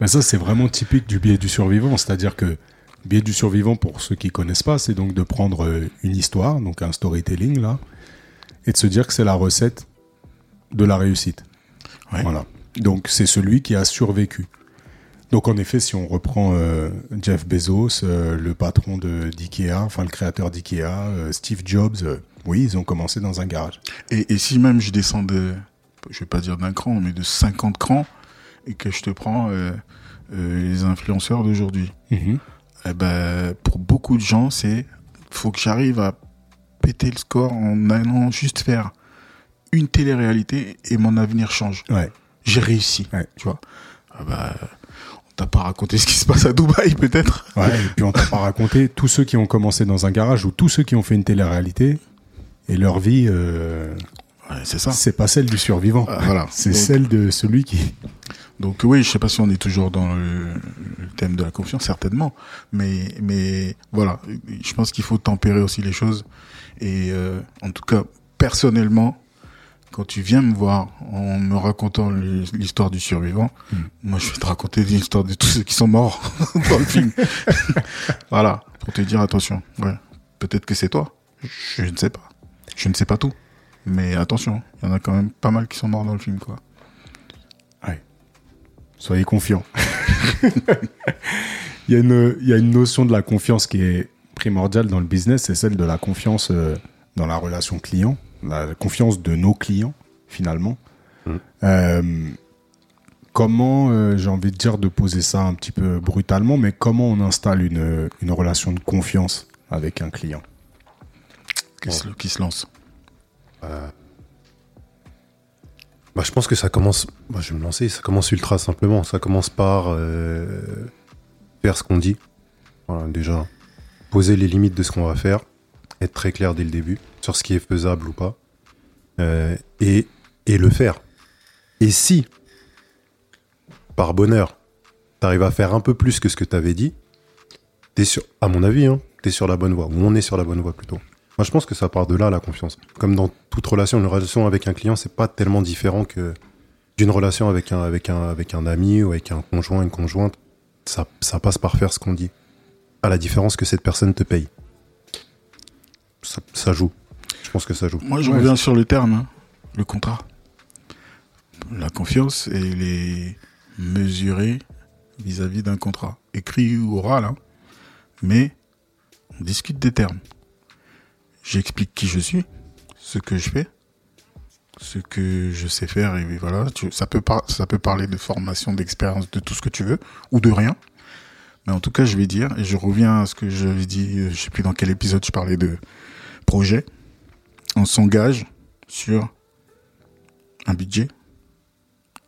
Speaker 1: Mais ça, c'est vraiment typique du biais du survivant. C'est-à-dire que le biais du survivant, pour ceux qui connaissent pas, c'est donc de prendre euh, une histoire, donc un storytelling, là, et de se dire que c'est la recette de la réussite.
Speaker 3: Ouais.
Speaker 1: Voilà. Donc, c'est celui qui a survécu. Donc, en effet, si on reprend euh, Jeff Bezos, euh, le patron de d'IKEA, enfin le créateur d'IKEA, euh, Steve Jobs, oui, ils ont commencé dans un garage.
Speaker 3: Et, et si même je descends de, je vais pas dire d'un cran, mais de 50 crans, et que je te prends les influenceurs d'aujourd'hui, eh ben, pour beaucoup de gens, c'est faut que j'arrive à péter le score en allant juste faire une télé-réalité et mon avenir change.
Speaker 1: Ouais.
Speaker 3: J'ai réussi,
Speaker 1: Ouais.
Speaker 3: tu vois. Ah bah, t'a pas raconté ce qui se passe à Dubaï, peut-être.
Speaker 1: Ouais, et puis on t'a pas raconté tous ceux qui ont commencé dans un garage ou tous ceux qui ont fait une télé-réalité et leur vie, euh,
Speaker 3: Ouais, c'est ça.
Speaker 1: c'est pas celle du survivant.
Speaker 3: Ah, voilà.
Speaker 1: C'est
Speaker 3: Donc-
Speaker 1: celle de celui qui.
Speaker 3: Donc oui, je sais pas si on est toujours dans le, le thème de la confiance, certainement, mais mais voilà, je pense qu'il faut tempérer aussi les choses. Et euh, en tout cas, personnellement, quand tu viens me voir en me racontant l'histoire du survivant,
Speaker 1: Mm.
Speaker 3: moi je vais te raconter l'histoire de tous ceux qui sont morts *laughs* dans le film. *laughs* voilà, pour te dire attention. Ouais, peut-être que c'est toi. Je ne sais pas. Je ne sais pas tout. Mais attention, il y en a quand même pas mal qui sont morts dans le film, quoi.
Speaker 1: Soyez confiants. *laughs* il, y a une, il y a une notion de la confiance qui est primordiale dans le business, c'est celle de la confiance euh, dans la relation client, la confiance de nos clients, finalement.
Speaker 2: Mhm.
Speaker 1: Euh, comment, euh, j'ai envie de dire de poser ça un petit peu brutalement, mais comment on installe une, une relation de confiance avec un client?
Speaker 3: Qui, se, qui se lance?
Speaker 2: Bah, je pense que ça commence. Bah, je vais me lancer. Ça commence ultra simplement. Ça commence par euh, faire ce qu'on dit. Voilà, déjà. Poser les limites de ce qu'on va faire. Être très clair dès le début sur ce qui est faisable ou pas. Euh, et, et le faire. Et si, par bonheur, t'arrives à faire un peu plus que ce que t'avais dit, t'es sur, à mon avis, hein, t'es sur la bonne voie. Ou on est sur la bonne voie plutôt. Moi, je pense que ça part de là, la confiance. Comme dans toute relation, une relation avec un client, c'est pas tellement différent que d'une relation avec un, avec un, avec un ami ou avec un conjoint, une conjointe. Ça, ça passe par faire ce qu'on dit. à la différence que cette personne te paye. Ça, ça joue. Je pense que ça joue.
Speaker 3: Moi, je
Speaker 1: Ouais,
Speaker 3: reviens sur le terme, hein, le contrat. La confiance, elle est mesurée vis-à-vis d'un contrat, écrit ou oral, hein. mais on discute des termes. J'explique qui je suis, ce que je fais, ce que je sais faire, et voilà. Tu- ça, peut par- ça peut parler de formation, d'expérience, de tout ce que tu veux, ou de rien. Mais en tout cas, je vais dire, et je reviens à ce que j'avais dit, euh, je sais plus dans quel épisode je parlais de projet on s'engage sur un budget,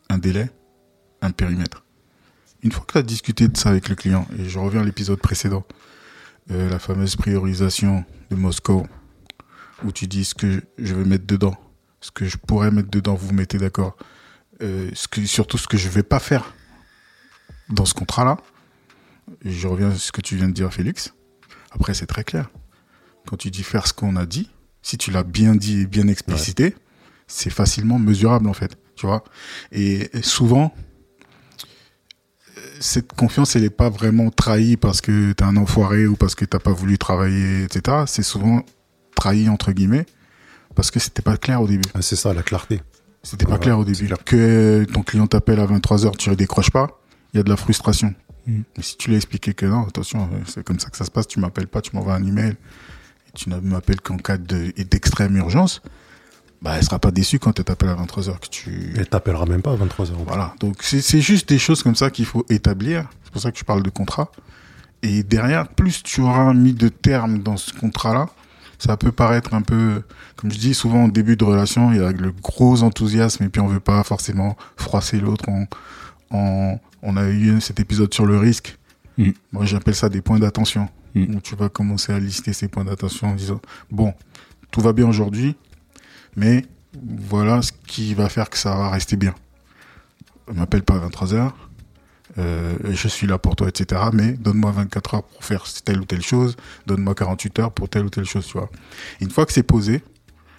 Speaker 3: un délai, un périmètre. Une fois que tu as discuté de ça avec le client, et je reviens à l'épisode précédent, euh, la fameuse priorisation de Moscou, où tu dis ce que je veux mettre dedans, ce que je pourrais mettre dedans, vous vous mettez d'accord, euh, surtout ce que je vais pas faire dans ce contrat-là. Je reviens à ce que tu viens de dire, Félix. Après, c'est très clair. Quand tu dis faire ce qu'on a dit, si tu l'as bien dit et bien explicité, c'est facilement mesurable en fait, tu vois. Et, souvent, cette confiance, elle n'est pas vraiment trahie parce que t'es un enfoiré ou parce que t'as pas voulu travailler, etc. C'est souvent trahi entre guillemets parce que c'était pas clair au début.
Speaker 2: Ah, c'est ça, la clarté.
Speaker 3: C'était pas
Speaker 2: Ouais,
Speaker 3: clair au début.
Speaker 2: clair.
Speaker 3: Que ton client t'appelle à 23h, tu ne décroches pas, il y a de la frustration.
Speaker 1: Mm.
Speaker 3: Mais si tu lui as expliqué que non, attention, c'est comme ça que ça se passe, tu m'appelles pas, tu m'envoies un email, tu ne m'appelles qu'en cas de- d'extrême urgence, bah, elle sera pas déçue quand elle t'appelle à 23h que tu...
Speaker 2: Elle t'appellera même pas à 23h.
Speaker 3: Voilà. Donc, c'est c'est juste des choses comme ça qu'il faut établir. C'est pour ça que je parle de contrat. Et derrière, plus tu auras mis de termes dans ce contrat-là, ça peut paraître un peu, comme je dis souvent au début de relation, il y a le gros enthousiasme et puis on veut pas forcément froisser l'autre. On, on, on a eu cet épisode sur le risque.
Speaker 1: Mm.
Speaker 3: Moi, j'appelle ça des points d'attention.
Speaker 1: Mm.
Speaker 3: Où tu vas commencer à lister ces points d'attention en disant, bon, tout va bien aujourd'hui, mais voilà ce qui va faire que ça va rester bien. Ne m'appelle pas à 23 heures. Euh, je suis là pour toi, etc. Mais donne-moi 24 heures pour faire telle ou telle chose. Donne-moi 48 heures pour telle ou telle chose, tu vois. Une fois que c'est posé,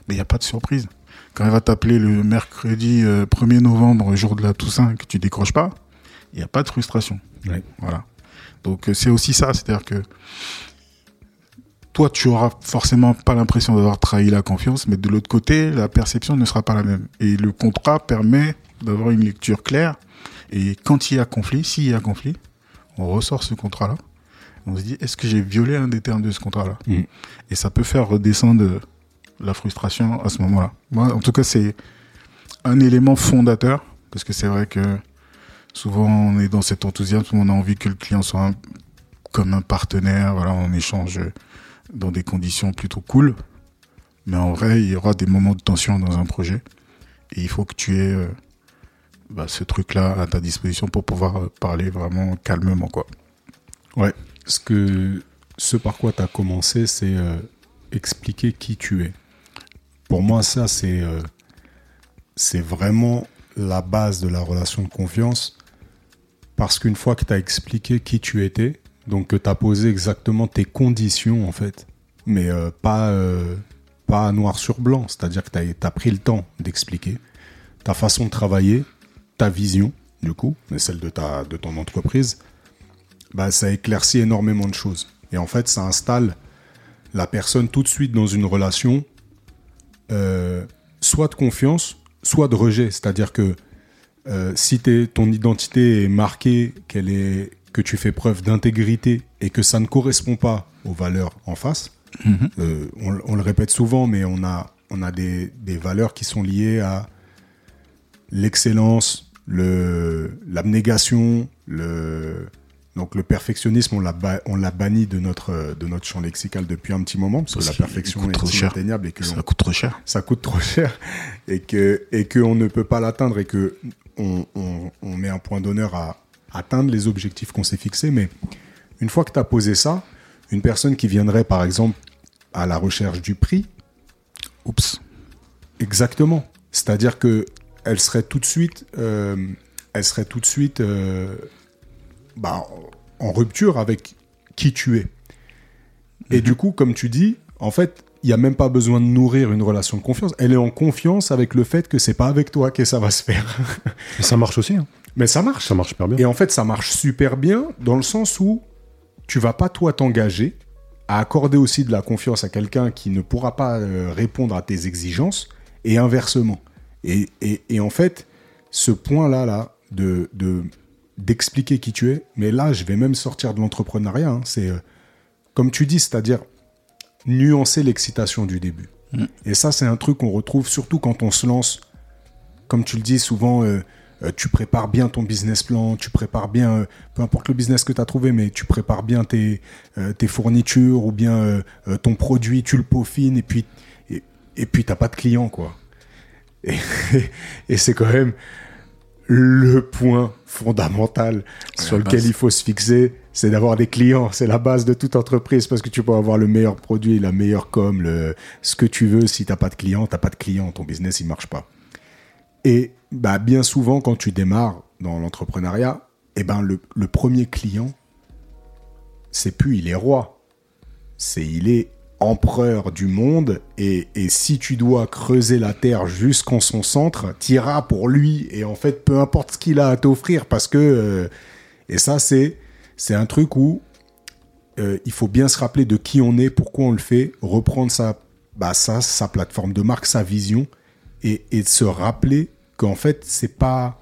Speaker 3: mais il n'y a pas de surprise. Quand elle va t'appeler le mercredi euh, 1er novembre, jour de la Toussaint, que tu décroches pas, il n'y a pas de frustration.
Speaker 1: Ouais.
Speaker 3: Voilà. Donc euh, c'est aussi ça, c'est-à-dire que toi, tu auras forcément pas l'impression d'avoir trahi la confiance, mais de l'autre côté, la perception ne sera pas la même. Et le contrat permet d'avoir une lecture claire. Et quand il y a conflit, s'il y a conflit, on ressort ce contrat-là. On se dit, est-ce que j'ai violé un des termes de ce contrat-là
Speaker 1: Mhm.
Speaker 3: Et ça peut faire redescendre la frustration à ce moment-là. Moi, en tout cas, c'est un élément fondateur, parce que c'est vrai que souvent on est dans cet enthousiasme, on a envie que le client soit comme un partenaire, voilà, on échange dans des conditions plutôt cool. Mais en vrai, il y aura des moments de tension dans un projet. Et il faut que tu aies euh, bah, ce truc-là à ta disposition pour pouvoir euh, parler vraiment calmement, quoi.
Speaker 1: Ouais. Ce, que, ce par quoi tu as commencé, c'est euh, expliquer qui tu es. Pour moi, ça, c'est c'est vraiment la base de la relation de confiance. Parce qu'une fois que tu as expliqué qui tu étais, donc que tu as posé exactement tes conditions, en fait, mais euh, pas, euh, pas noir sur blanc, c'est-à-dire que tu as, pris le temps d'expliquer ta façon de travailler, ta vision, du coup, mais celle de, ta, de ton entreprise, bah, ça éclaircit énormément de choses. Et en fait, ça installe la personne tout de suite dans une relation, euh, soit de confiance, soit de rejet. C'est-à-dire que euh, si ton identité est marquée, qu'elle est, que tu fais preuve d'intégrité et que ça ne correspond pas aux valeurs en face, euh, on, on le répète souvent, mais on a, on a des, des valeurs qui sont liées à l'excellence, le, l'abnégation, le, donc le perfectionnisme, on l'a, ba- on l'a banni de notre, de notre champ lexical depuis un petit moment, parce,
Speaker 3: Parce
Speaker 1: que la perfection est
Speaker 3: trop cher.
Speaker 1: inatteignable et que
Speaker 3: Ça coûte trop cher.
Speaker 1: ça coûte trop cher et que et que on ne peut pas l'atteindre et que on, on, on met un point d'honneur à atteindre les objectifs qu'on s'est fixés. Mais une fois que tu as posé ça, une personne qui viendrait par exemple à la recherche du prix,
Speaker 3: Oups.
Speaker 1: exactement. C'est-à-dire que elle serait tout de suite, euh, elle serait tout de suite euh, bah, en rupture avec qui tu es. Et du coup, comme tu dis, en fait, il n'y a même pas besoin de nourrir une relation de confiance. Elle est en confiance avec le fait que c'est pas avec toi que ça va se faire. *laughs*
Speaker 2: Et ça marche aussi. hein.
Speaker 1: Mais ça marche.
Speaker 2: Ça marche super bien.
Speaker 1: Et en fait, ça marche super bien dans le sens où tu vas pas toi t'engager à accorder aussi de la confiance à quelqu'un qui ne pourra pas euh, répondre à tes exigences et inversement. Et, et- et en fait, ce point-là, là, de, de- d'expliquer qui tu es, mais là, je vais même sortir de l'entrepreneuriat, hein, c'est, euh, comme tu dis, c'est-à-dire nuancer l'excitation du début.
Speaker 3: Mm.
Speaker 1: Et ça, c'est un truc qu'on retrouve surtout quand on se lance. Comme tu le dis souvent, euh, euh, tu prépares bien ton business plan, tu prépares bien, euh, peu importe le business que tu as trouvé, mais tu prépares bien tes, tes fournitures ou bien ton produit, tu le peaufines et puis, et, et puis t'as pas de clients, quoi. Et, *laughs* et c'est quand même le point fondamental sur lequel il faut se fixer, c'est d'avoir des clients. C'est la base de toute entreprise parce que tu peux avoir le meilleur produit, la meilleure com, le, ce que tu veux. Si t'as pas de clients, t'as pas de clients, ton business il marche pas. Et bah, bien souvent, quand tu démarres dans l'entrepreneuriat, eh ben, le, le premier client, c'est plus il est roi, c'est il est empereur du monde. Et, et si tu dois creuser la terre jusqu'en son centre, t'iras pour lui. Et en fait, peu importe ce qu'il a à t'offrir, parce que. euh, et ça, c'est c'est un truc où euh, il faut bien se rappeler de qui on est, pourquoi on le fait, reprendre sa, bah, sa plateforme de marque, sa vision, et, et se rappeler qu'en fait, c'est pas.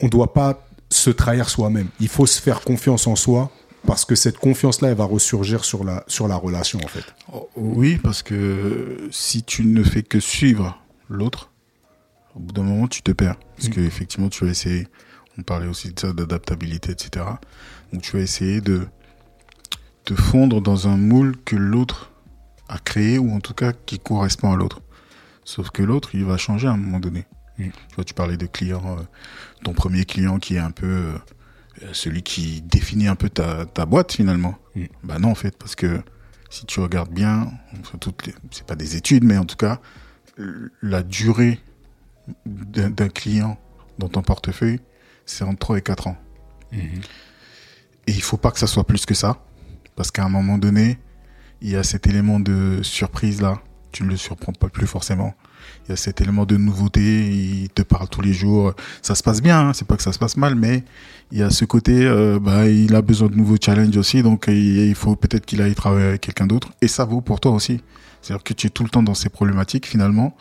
Speaker 1: On doit pas se trahir soi-même. Il faut se faire confiance en soi, parce que cette confiance-là, elle va ressurgir sur la, sur la relation, en fait.
Speaker 3: Oh, Oui, parce que si tu ne fais que suivre l'autre, au bout d'un moment, tu te perds. Parce
Speaker 1: Mm.
Speaker 3: que effectivement, tu vas essayer, on parlait aussi de ça, d'adaptabilité, etc. Donc tu vas essayer de te fondre dans un moule que l'autre a créé, ou en tout cas qui correspond à l'autre. Sauf que l'autre, il va changer à un moment donné.
Speaker 1: Mm.
Speaker 3: Tu vois, tu parlais de client, euh, ton premier client qui est un peu euh, celui qui définit un peu ta, ta boîte finalement.
Speaker 1: Mm.
Speaker 3: Bah non, en fait, parce que si tu regardes bien, c'est pas des études, mais en tout cas, la durée d'un client dans ton portefeuille, c'est entre 3 et 4 ans. Et il faut pas que ça soit plus que ça, parce qu'à un moment donné, il y a cet élément de surprise là. Tu ne le surprends pas plus forcément. Il y a cet élément de nouveauté. Il te parle tous les jours. Ça se passe bien. hein, c'est pas que ça se passe mal, mais il y a ce côté. euh, bah, il a besoin de nouveaux challenges aussi, donc il, il faut peut-être qu'il aille travailler avec quelqu'un d'autre. Et ça vaut pour toi aussi. C'est-à-dire que tu es tout le temps dans ces problématiques. Finalement,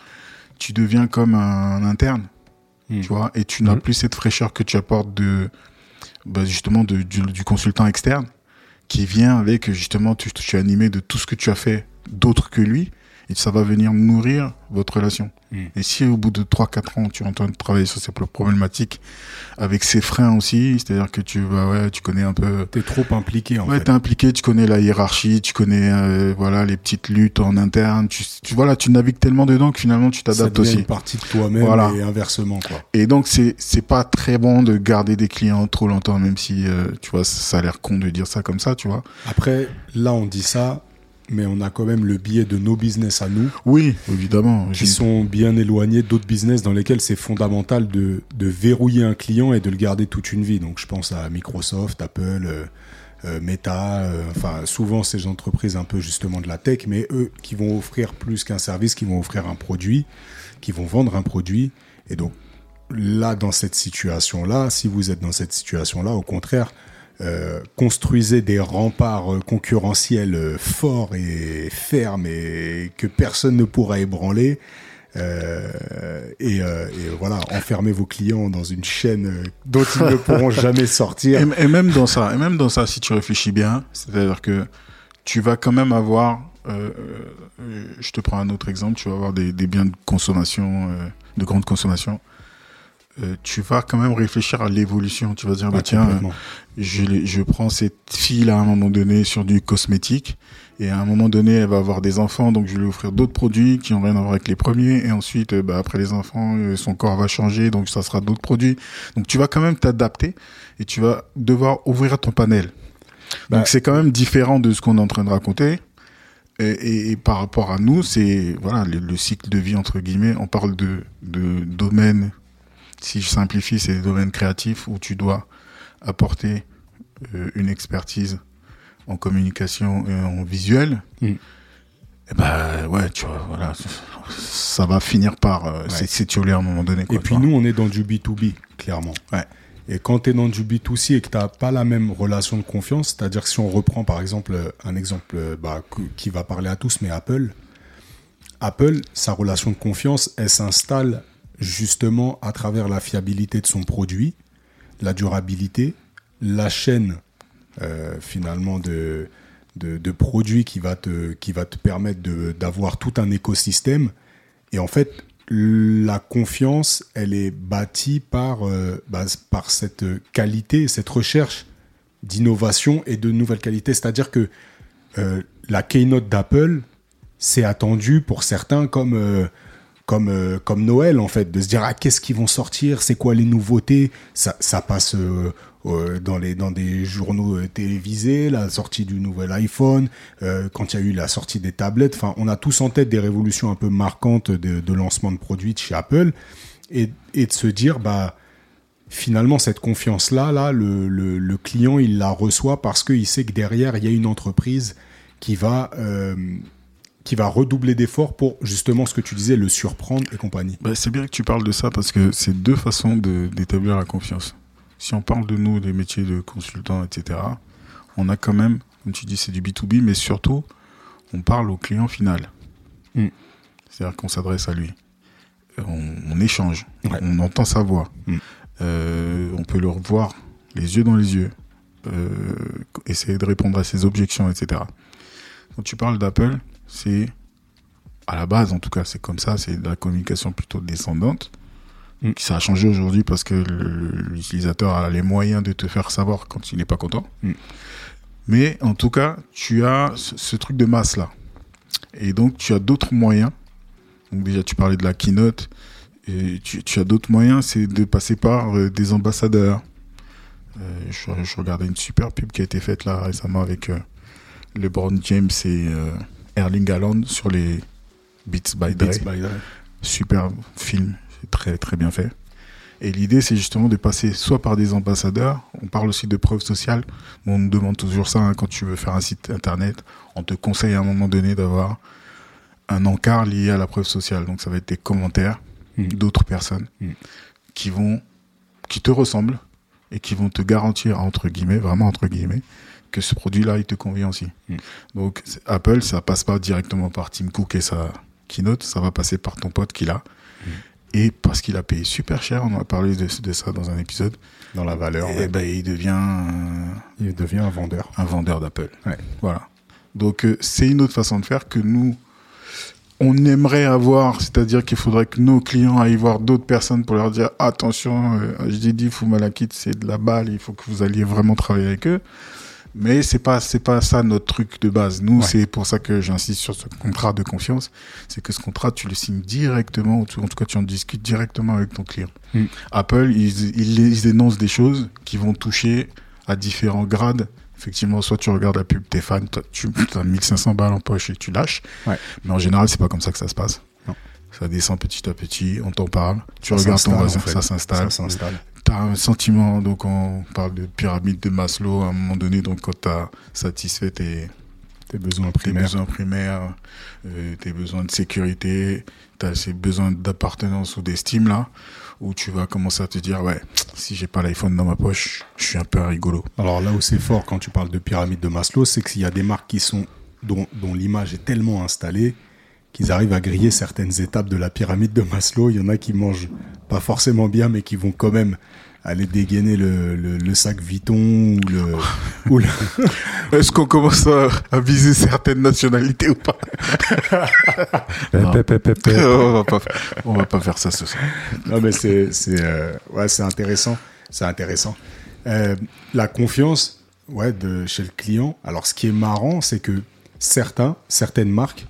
Speaker 3: tu deviens comme un interne,
Speaker 1: Mm.
Speaker 3: tu vois, et tu n'as
Speaker 2: Mm.
Speaker 3: plus cette fraîcheur que tu apportes de, bah, justement, de, du, du consultant externe qui vient avec justement, tu, tu es animé de tout ce que tu as fait d'autre que lui, et ça va venir nourrir votre relation.
Speaker 1: Mm.
Speaker 3: Et si au bout de 3-4 ans, tu es en train de travailler sur ces pro- problématiques avec ses freins aussi, c'est-à-dire que tu vas, ouais, tu connais un peu
Speaker 1: T'es trop impliqué, en
Speaker 3: Ouais,
Speaker 1: fait.
Speaker 3: t'es impliqué, tu connais la hiérarchie, tu connais euh, voilà les petites luttes en interne, tu, tu voilà, tu navigues tellement dedans que finalement tu t'adaptes aussi.
Speaker 1: une partie de toi-même
Speaker 3: Voilà.
Speaker 1: et inversement, quoi.
Speaker 3: Et donc c'est c'est pas très bon de garder des clients trop longtemps, même si euh, tu vois ça a l'air con de dire ça comme ça, tu vois.
Speaker 1: Après, là, on dit ça, mais on a quand même le biais de nos business à nous
Speaker 3: Oui, évidemment.
Speaker 1: qui sont bien éloignés d'autres business dans lesquels c'est fondamental de, de verrouiller un client et de le garder toute une vie. Donc, je pense à Microsoft, Apple, euh, euh, Meta, euh, enfin, souvent ces entreprises un peu justement de la tech, mais eux qui vont offrir plus qu'un service, qui vont offrir un produit, qui vont vendre un produit. Et donc, là, dans cette situation-là, si vous êtes dans cette situation-là, au contraire, euh, construisez des remparts euh, concurrentiels euh, forts et fermes et que personne ne pourra ébranler. Euh, et, euh, et voilà, enfermez vos clients dans une chaîne dont ils ne pourront *laughs* jamais sortir.
Speaker 3: Et, et même dans ça, et même dans ça, si tu réfléchis bien, c'est-à-dire que tu vas quand même avoir, euh, je te prends un autre exemple, tu vas avoir des, des biens de consommation, de grande consommation. Euh, tu vas quand même réfléchir à l'évolution. Tu vas dire, bah, tiens, euh, je, je prends cette fille là à un moment donné sur du cosmétique. Et à un moment donné elle va avoir des enfants donc je vais lui offrir d'autres produits qui ont rien à voir avec les premiers. Et ensuite euh, bah, après les enfants son corps va changer donc ça sera d'autres produits. Donc tu vas quand même t'adapter et tu vas devoir ouvrir ton panel.
Speaker 1: Bah,
Speaker 3: donc c'est quand même différent de ce qu'on est en train de raconter. Et, et- et par rapport à nous c'est voilà le, le cycle de vie entre guillemets on parle de de domaines si je simplifie c'est des domaines créatifs où tu dois apporter euh, une expertise en communication et en visuel,
Speaker 1: Mm.
Speaker 3: et ben ouais, tu vois, voilà, ça va finir par euh,
Speaker 1: Ouais.
Speaker 3: à un moment donné. Quoi,
Speaker 1: Et puis nous, on est dans du B2B, clairement.
Speaker 3: Ouais.
Speaker 1: Et quand tu es dans du B2C et que tu n'as pas la même relation de confiance, c'est-à-dire que si on reprend par exemple un exemple bah, qui va parler à tous, mais Apple, Apple, sa relation de confiance, elle s'installe justement à travers la fiabilité de son produit, la durabilité, la chaîne euh, finalement de, de, produits qui va te, qui va te permettre d'avoir tout un écosystème. Et en fait, la confiance, elle est bâtie par, euh, bah, par cette qualité, cette recherche d'innovation et de nouvelles qualités. C'est-à-dire que euh, la keynote d'Apple, c'est attendu pour certains comme comme, euh, comme Noël, en fait, de se dire, ah, qu'est-ce qu'ils vont sortir, c'est quoi les nouveautés, ça, passe euh, euh, dans, les, dans des journaux télévisés, la sortie du nouvel iPhone, quand il y a eu la sortie des tablettes, enfin, on a tous en tête des révolutions un peu marquantes de, de lancement de produits chez Apple, et, et de se dire, bah, finalement, cette confiance-là, là, le, le, le, client, il la reçoit parce qu'il sait que derrière, il y a une entreprise qui va qui va redoubler d'efforts pour justement ce que tu disais, le surprendre et compagnie.
Speaker 3: Bah, c'est bien que tu parles de ça parce que c'est deux façons d'établir la confiance. Si on parle de nous, des métiers de consultants, etc., on a quand même, comme tu dis, c'est du B2B, mais surtout, on parle au client final. Mm. C'est-à-dire qu'on s'adresse à lui. On, échange, on entend sa voix. Mm. Euh, on peut le revoir les yeux dans les yeux, euh, essayer de répondre à ses objections, etc. Quand tu parles d'Apple, c'est, à la base en tout cas, c'est comme ça, c'est de la communication plutôt descendante. Mm. Ça a changé aujourd'hui parce que l'utilisateur a les moyens de te faire savoir quand il n'est pas content. Mm. Mais en tout cas, tu as ce, truc de masse là. Et donc, tu as d'autres moyens. Donc, déjà, tu parlais de la keynote. Et tu, as d'autres moyens, c'est de passer par euh, des ambassadeurs. Euh, je, regardais une super pub qui a été faite là récemment avec euh, LeBron James et Erling Haaland sur les Beats by Dre. Super film, c'est très très bien fait. Et l'idée, c'est justement de passer soit par des ambassadeurs, on parle aussi de preuves sociales, on nous demande toujours ça hein, quand tu veux faire un site internet, on te conseille à un moment donné d'avoir un encart lié à la preuve sociale. Donc ça va être des commentaires hmm. d'autres personnes hmm. qui vont, qui te ressemblent et qui vont te garantir, entre guillemets, vraiment entre guillemets, que ce produit-là, il te convient aussi. Mm. Donc, Apple, ça passe pas directement par Tim Cook et sa keynote, ça va passer par ton pote qui l'a. Mm. Et parce qu'il a payé super cher, on a parlé de, ça dans un épisode.
Speaker 1: Dans la valeur.
Speaker 3: Et ben, il devient,
Speaker 1: il devient un vendeur.
Speaker 3: Un vendeur d'Apple. Voilà. Donc, euh, c'est une autre façon de faire que nous, on aimerait avoir, c'est-à-dire qu'il faudrait que nos clients aillent voir d'autres personnes pour leur dire attention, euh, je dit Foumalakit, c'est de la balle, il faut que vous alliez vraiment travailler avec eux. Mais c'est pas c'est pas ça notre truc de base. Nous, c'est pour ça que j'insiste sur ce contrat de confiance, c'est que ce contrat tu le signes directement, en tout cas tu en discutes directement avec ton client. Mm. Apple, ils, ils, énoncent des choses qui vont toucher à différents grades. Effectivement, soit tu regardes la pub, t'es fan, tu as 1500 balles en poche et tu lâches. Mais en général, c'est pas comme ça que ça se passe. Ça descend petit à petit, on t'en parle. Tu regardes ton voisin, ça s'installe. Ça s'installe as un sentiment, donc on parle de pyramide de Maslow à un moment donné, donc quand tu as satisfait tes,
Speaker 1: tes besoins primaires,
Speaker 3: tes besoins, primaires euh, tes besoins de sécurité, tu as ces besoins d'appartenance ou d'estime là, où tu vas commencer à te dire, ouais, si j'ai pas l'iPhone dans ma poche, je suis un peu rigolo.
Speaker 1: Alors là où c'est fort quand tu parles de pyramide de Maslow, c'est qu'il y a des marques qui sont, dont, dont l'image est tellement installée qu'ils arrivent à griller certaines étapes de la pyramide de Maslow. Il y en a qui mangent pas forcément bien, mais qui vont quand même aller dégainer le, le, sac Vuitton ou le. *laughs* ou
Speaker 3: Est-ce qu'on commence à, viser certaines nationalités ou pas *laughs*
Speaker 2: on,
Speaker 3: va pas on va pas faire ça ce soir.
Speaker 1: Non, mais c'est c'est euh, ouais, c'est intéressant, c'est intéressant. Euh, la confiance, ouais, de chez le client. Alors, ce qui est marrant, c'est que certains, certaines marques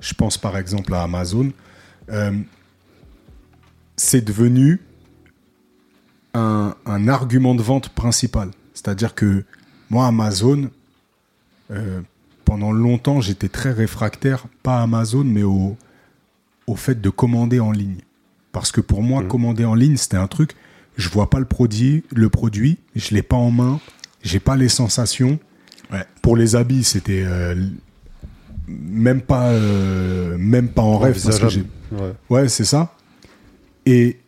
Speaker 1: je pense par exemple à Amazon. Euh, c'est devenu un, argument de vente principal. C'est-à-dire que moi, Amazon, euh, pendant longtemps, j'étais très réfractaire, pas à Amazon, mais au, au fait de commander en ligne. Parce que pour moi, mmh. commander en ligne, c'était un truc, je vois pas le produit, le produit, je l'ai pas en main, j'ai pas les sensations. Pour les habits, c'était euh, même pas, euh, même pas en rêve. ouais, c'est ça. Et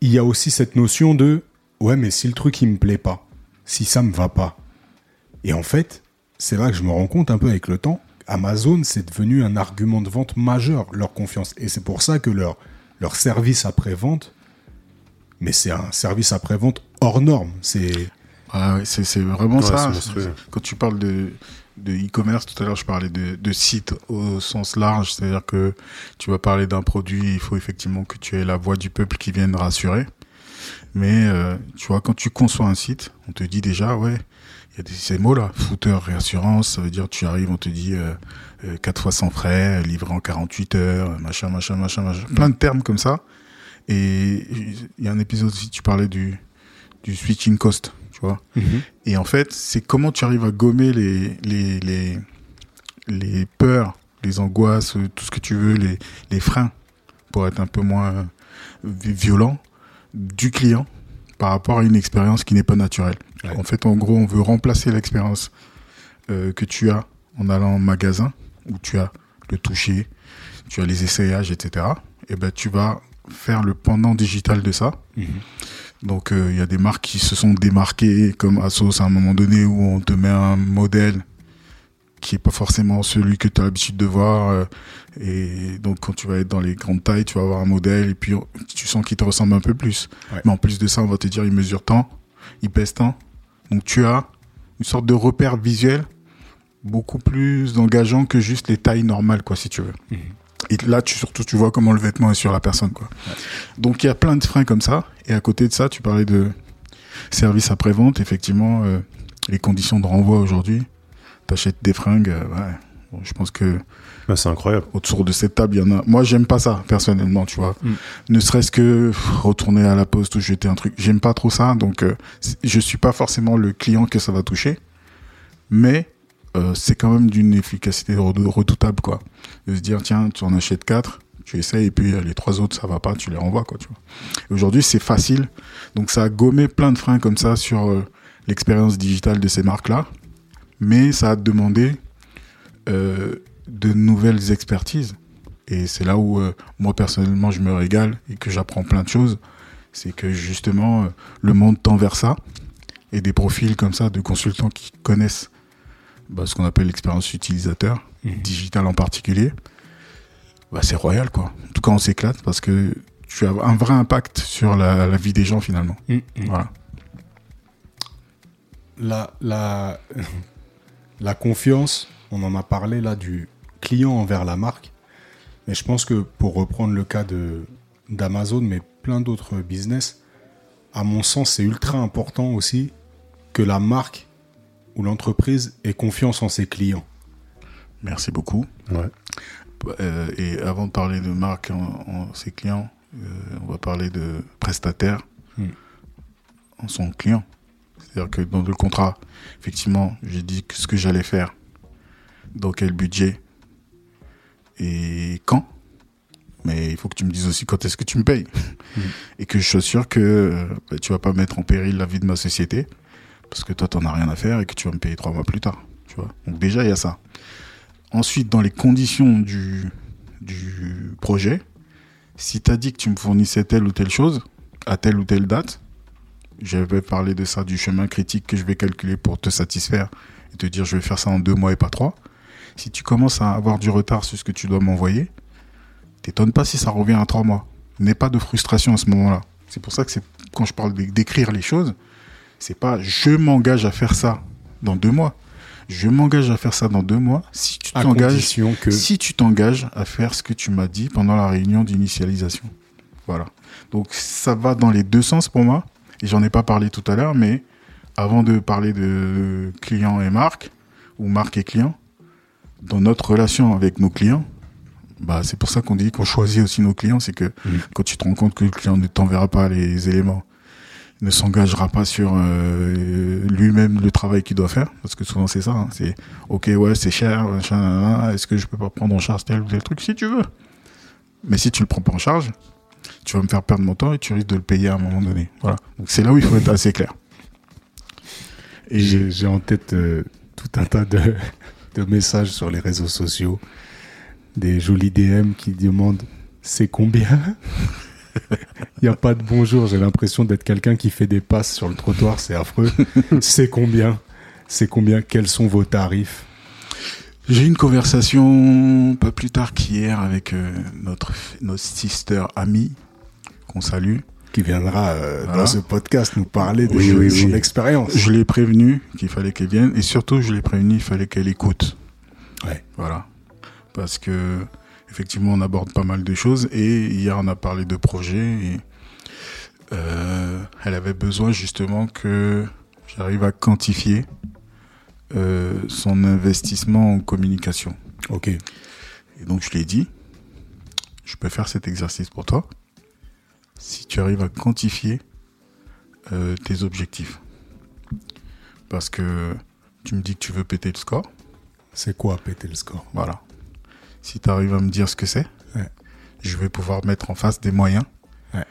Speaker 1: il y a aussi cette notion de, ouais, mais si le truc il me plaît pas, si ça me va pas. Et en fait, c'est là que je me rends compte un peu avec le temps, Amazon c'est devenu un argument de vente majeur leur confiance et c'est pour ça que leur leur service après vente mais c'est un service après vente hors norme, c'est
Speaker 3: Ah ouais, c'est c'est vraiment
Speaker 2: Ouais,
Speaker 3: ça.
Speaker 2: c'est.
Speaker 3: Quand tu parles de de e-commerce, tout à l'heure je parlais de, de site au sens large, c'est-à-dire que tu vas parler d'un produit, il faut effectivement que tu aies la voix du peuple qui vienne rassurer. Mais euh, tu vois, quand tu conçois un site, on te dit déjà, ouais, il y a des, ces mots-là, footer, réassurance, ça veut dire tu arrives, on te dit euh, euh, 4 fois sans frais, livré en 48 heures, machin, machin, machin, machin, plein de termes comme ça. Et il y a un épisode aussi, tu parlais du, du switching cost, vois. Et en fait, c'est comment tu arrives à gommer les, les, les, les peurs, les angoisses, tout ce que tu veux, les, les freins, pour être un peu moins euh, vi- violent, du client par rapport à une expérience qui n'est pas naturelle.
Speaker 1: Ouais.
Speaker 3: En fait, en gros, on veut remplacer l'expérience euh, que tu as en allant en magasin, où tu as le toucher, tu as les essayages, etc. Et ben, tu vas faire le pendant digital de ça. Donc euh, il y a des marques qui se sont démarquées comme Asos à un moment donné où on te met un modèle qui est pas forcément celui que tu as l'habitude de voir euh, et donc quand tu vas être dans les grandes tailles tu vas avoir un modèle et puis tu sens qu'il te ressemble un peu plus
Speaker 1: Ouais.
Speaker 3: mais en plus de ça on va te dire il mesure tant il pèse tant donc tu as une sorte de repère visuel beaucoup plus engageant que juste les tailles normales quoi si tu veux
Speaker 1: Mhm.
Speaker 3: Et là tu surtout tu vois comment le vêtement est sur la personne quoi donc il y a plein de freins comme ça. Et à côté de ça, tu parlais de service après-vente. Effectivement, euh, les conditions de renvoi aujourd'hui, t'achètes des fringues. euh, ouais. Bon, je pense que
Speaker 2: Bah, c'est incroyable.
Speaker 3: autour de cette table, il y en a. Moi, j'aime pas ça personnellement, tu vois.
Speaker 1: Mm.
Speaker 3: Ne serait-ce que retourner à la poste ou jeter un truc. J'aime pas trop ça. Donc, euh, je suis pas forcément le client que ça va toucher, mais euh, c'est quand même d'une efficacité redou- redoutable, quoi. De se dire, tiens, tu en achètes quatre, tu essayes, et puis euh, les trois autres, ça va pas, tu les renvoies, quoi, tu vois. Aujourd'hui, c'est facile. Donc, ça a gommé plein de freins comme ça sur euh, l'expérience digitale de ces marques-là. Mais ça a demandé euh, de nouvelles expertises. Et c'est là où moi personnellement je me régale et que j'apprends plein de choses. C'est que justement le monde tend vers ça et des profils comme ça de consultants qui connaissent bah, ce qu'on appelle l'expérience utilisateur, digital en particulier. Bah, c'est royal quoi. En tout cas on s'éclate parce que tu as un vrai impact sur la, la vie des gens finalement.
Speaker 1: Mhm.
Speaker 3: Voilà.
Speaker 1: la, la, la confiance, on en a parlé là du client envers la marque. Mais je pense que pour reprendre le cas de d'Amazon, mais plein d'autres business, à mon sens, c'est ultra important aussi que la marque ou l'entreprise ait confiance en ses clients.
Speaker 3: Merci beaucoup.
Speaker 2: Ouais.
Speaker 3: Euh, et avant de parler de marque en, en ses clients, euh, on va parler de prestataire
Speaker 1: Hmm.
Speaker 3: en son client. C'est-à-dire que dans le contrat, effectivement, j'ai dit que ce que j'allais faire, dans quel budget et quand. Mais il faut que tu me dises aussi quand est-ce que tu me payes. Et que je sois sûr que euh, bah, tu vas pas mettre en péril la vie de ma société parce que toi, t'en as rien à faire et que tu vas me payer trois mois plus tard. Tu vois. Donc déjà, il y a ça. Ensuite, dans les conditions du, du projet, si tu as dit que tu me fournissais telle ou telle chose, à telle ou telle date, je vais parler de ça, du chemin critique que je vais calculer pour te satisfaire et te dire je vais faire ça en deux mois et pas trois. Si tu commences à avoir du retard sur ce que tu dois m'envoyer, t'étonnes pas si ça revient à trois mois. N'aie pas de frustration à ce moment-là. C'est pour ça que c'est quand je parle d'é- d'écrire les choses, c'est pas je m'engage à faire ça dans deux mois. Je m'engage à faire ça dans deux mois si tu t'engages
Speaker 1: que
Speaker 3: si tu t'engages à faire ce que tu m'as dit pendant la réunion d'initialisation. Voilà. Donc ça va dans les deux sens pour moi. Et j'en ai pas parlé tout à l'heure, mais avant de parler de client et marque, ou marque et client, dans notre relation avec nos clients, bah c'est pour ça qu'on dit qu'on choisit aussi nos clients, c'est que
Speaker 1: Mhm.
Speaker 3: quand tu te rends compte que le client ne t'enverra pas les éléments, ne s'engagera pas sur euh, lui-même le travail qu'il doit faire, parce que souvent c'est ça, hein, c'est ok ouais c'est cher, est-ce que je peux pas prendre en charge tel ou tel truc si tu veux. Mais si tu le prends pas en charge, tu vas me faire perdre mon temps et tu risques de le payer à un moment donné. Voilà. Donc c'est là où il faut être assez clair.
Speaker 1: Et j'ai j'ai en tête euh, tout un tas de, *laughs* de messages sur les réseaux sociaux, des jolis DM qui demandent c'est combien? Il n'y a pas de bonjour. J'ai l'impression d'être quelqu'un qui fait des passes sur le trottoir. C'est affreux. C'est combien C'est combien Quels sont vos tarifs?
Speaker 3: J'ai eu une conversation pas plus tard qu'hier avec euh, notre, notre sister amie, qu'on salue.
Speaker 1: Qui viendra euh,
Speaker 3: Voilà.
Speaker 1: dans ce podcast nous parler de
Speaker 2: Oui, oui,
Speaker 1: son
Speaker 2: oui.
Speaker 1: expérience.
Speaker 3: Je l'ai prévenu qu'il fallait qu'elle vienne et surtout je l'ai prévenu il fallait qu'elle écoute.
Speaker 1: Ouais.
Speaker 3: Voilà. Parce que effectivement on aborde pas mal de choses et hier on a parlé de projets et euh, elle avait besoin justement que j'arrive à quantifier euh, son investissement en communication.
Speaker 1: Ok.
Speaker 3: Et donc je lui ai dit, je peux faire cet exercice pour toi si tu arrives à quantifier euh, tes objectifs. Parce que tu me dis que tu veux péter le score,
Speaker 1: C'est quoi péter le score?
Speaker 3: Voilà. Si tu arrives à me dire ce que c'est,
Speaker 1: Ouais.
Speaker 3: je vais pouvoir mettre en face des moyens
Speaker 1: Ouais.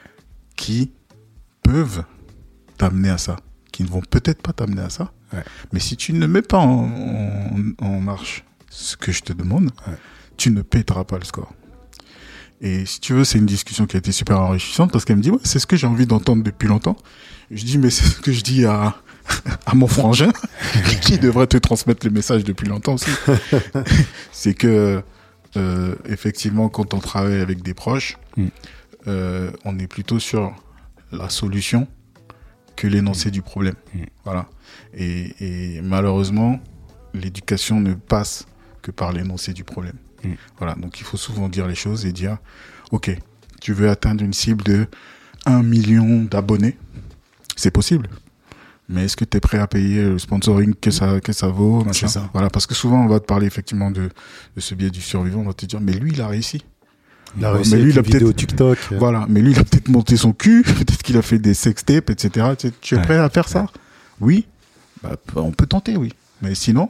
Speaker 3: qui peuvent t'amener à ça, qui ne vont peut-être pas t'amener à ça.
Speaker 1: Ouais.
Speaker 3: Mais si tu ne mets pas en, en- en marche ce que je te demande, tu ne péteras pas le score. Et si tu veux, c'est une discussion qui a été super enrichissante parce qu'elle me dit, ouais, c'est ce que j'ai envie d'entendre depuis longtemps. Je dis, mais c'est ce que je dis à, *laughs* à mon frangin, *laughs* qui devrait te transmettre le message depuis longtemps aussi. *laughs* c'est que, euh, effectivement, quand on travaille avec des proches,
Speaker 1: Mm.
Speaker 3: euh, on est plutôt sur la solution que l'énoncé du problème.
Speaker 1: Mm.
Speaker 3: Voilà. Et, et malheureusement, l'éducation ne passe que par l'énoncé du problème.
Speaker 1: Mm.
Speaker 3: Voilà. Donc il faut souvent dire les choses et dire, ok, tu veux atteindre une cible de 1 million d'abonnés, c'est possible. Mais est-ce que tu es prêt à payer le sponsoring que ça, que ça vaut machin
Speaker 1: ça.
Speaker 3: Voilà, parce que souvent on va te parler effectivement de, de ce biais du survivant, on va te dire, mais lui il a réussi.
Speaker 2: Il a réussi
Speaker 3: mais lui, il a peut-être-
Speaker 2: TikTok.
Speaker 3: Voilà, mais lui, il a peut-être monté son cul, *laughs* peut-être qu'il a fait des sextapes, etc. Tu, tu es
Speaker 1: Ouais.
Speaker 3: prêt à faire ça Oui bah, On peut tenter, oui. Mais sinon,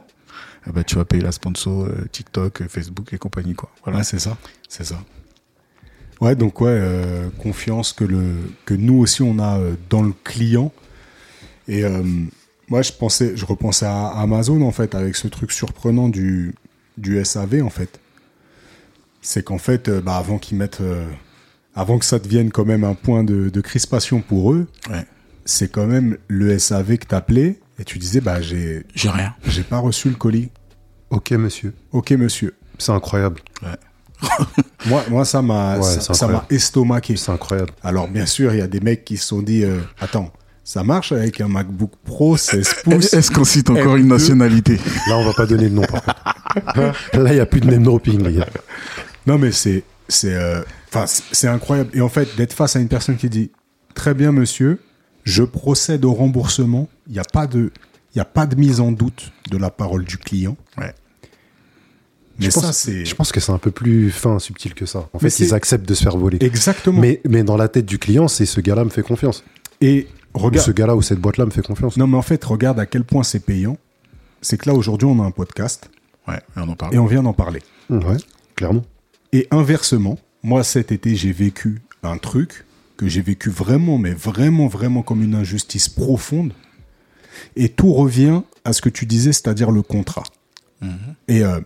Speaker 3: eh ben, tu vas payer la sponsor euh, TikTok, euh, Facebook et compagnie. Quoi. Voilà.
Speaker 1: Ouais, c'est ça, c'est ça. Ouais, donc ouais, euh, confiance que le que nous aussi on a euh, dans le client. Et euh, moi, je pensais, je repensais à Amazon en fait avec ce truc surprenant du du SAV en fait. C'est qu'en fait, euh, bah, avant qu'ils mettent, euh, avant que ça devienne quand même un point de, de crispation pour eux,
Speaker 3: Ouais.
Speaker 1: c'est quand même le SAV que t'appelais et tu disais bah j'ai
Speaker 3: J'ai rien.
Speaker 1: j'ai pas reçu le colis.
Speaker 2: Ok, monsieur.
Speaker 1: Ok monsieur.
Speaker 2: C'est incroyable. *laughs*
Speaker 1: Moi moi ça m'a
Speaker 2: Ouais,
Speaker 1: ça- m'a estomaqué.
Speaker 2: C'est incroyable.
Speaker 1: Alors, bien sûr, il y a des mecs qui se sont dit euh, Attends, ça marche avec un MacBook Pro 16 pouces
Speaker 3: Est-ce qu'on cite encore une
Speaker 1: M2?
Speaker 3: nationalité
Speaker 2: Là, on va pas donner de nom, par contre. *laughs* Là, il n'y a plus de name dropping, les gars.
Speaker 1: Non, mais c'est c'est euh, enfin, c'est- c'est incroyable. Et en fait, d'être face à une personne qui dit Très bien, monsieur, je procède au remboursement. Il n'y a, pas de- il y a pas de mise en doute de la parole du client.
Speaker 3: Ouais.
Speaker 1: Mais
Speaker 2: Je
Speaker 1: ça,
Speaker 2: pense-
Speaker 1: c'est.
Speaker 2: Je pense que c'est un peu plus fin, subtil que ça. En
Speaker 1: Mais
Speaker 2: fait, ils acceptent de se faire voler.
Speaker 1: Exactement.
Speaker 2: Mais, mais dans la tête du client, c'est ce gars-là me fait confiance.
Speaker 1: Et regarde.
Speaker 2: ce gars-là ou cette boîte-là me fait confiance.
Speaker 1: Non, mais en fait, regarde à quel point c'est payant. C'est que là, aujourd'hui, on a un podcast
Speaker 3: Ouais, on en parle.
Speaker 1: et on vient d'en parler.
Speaker 2: Ouais, clairement.
Speaker 1: Et inversement, moi cet été, j'ai vécu un truc que j'ai vécu vraiment, mais vraiment, vraiment comme une injustice profonde. Et tout revient à ce que tu disais, c'est-à-dire le contrat. Et euh,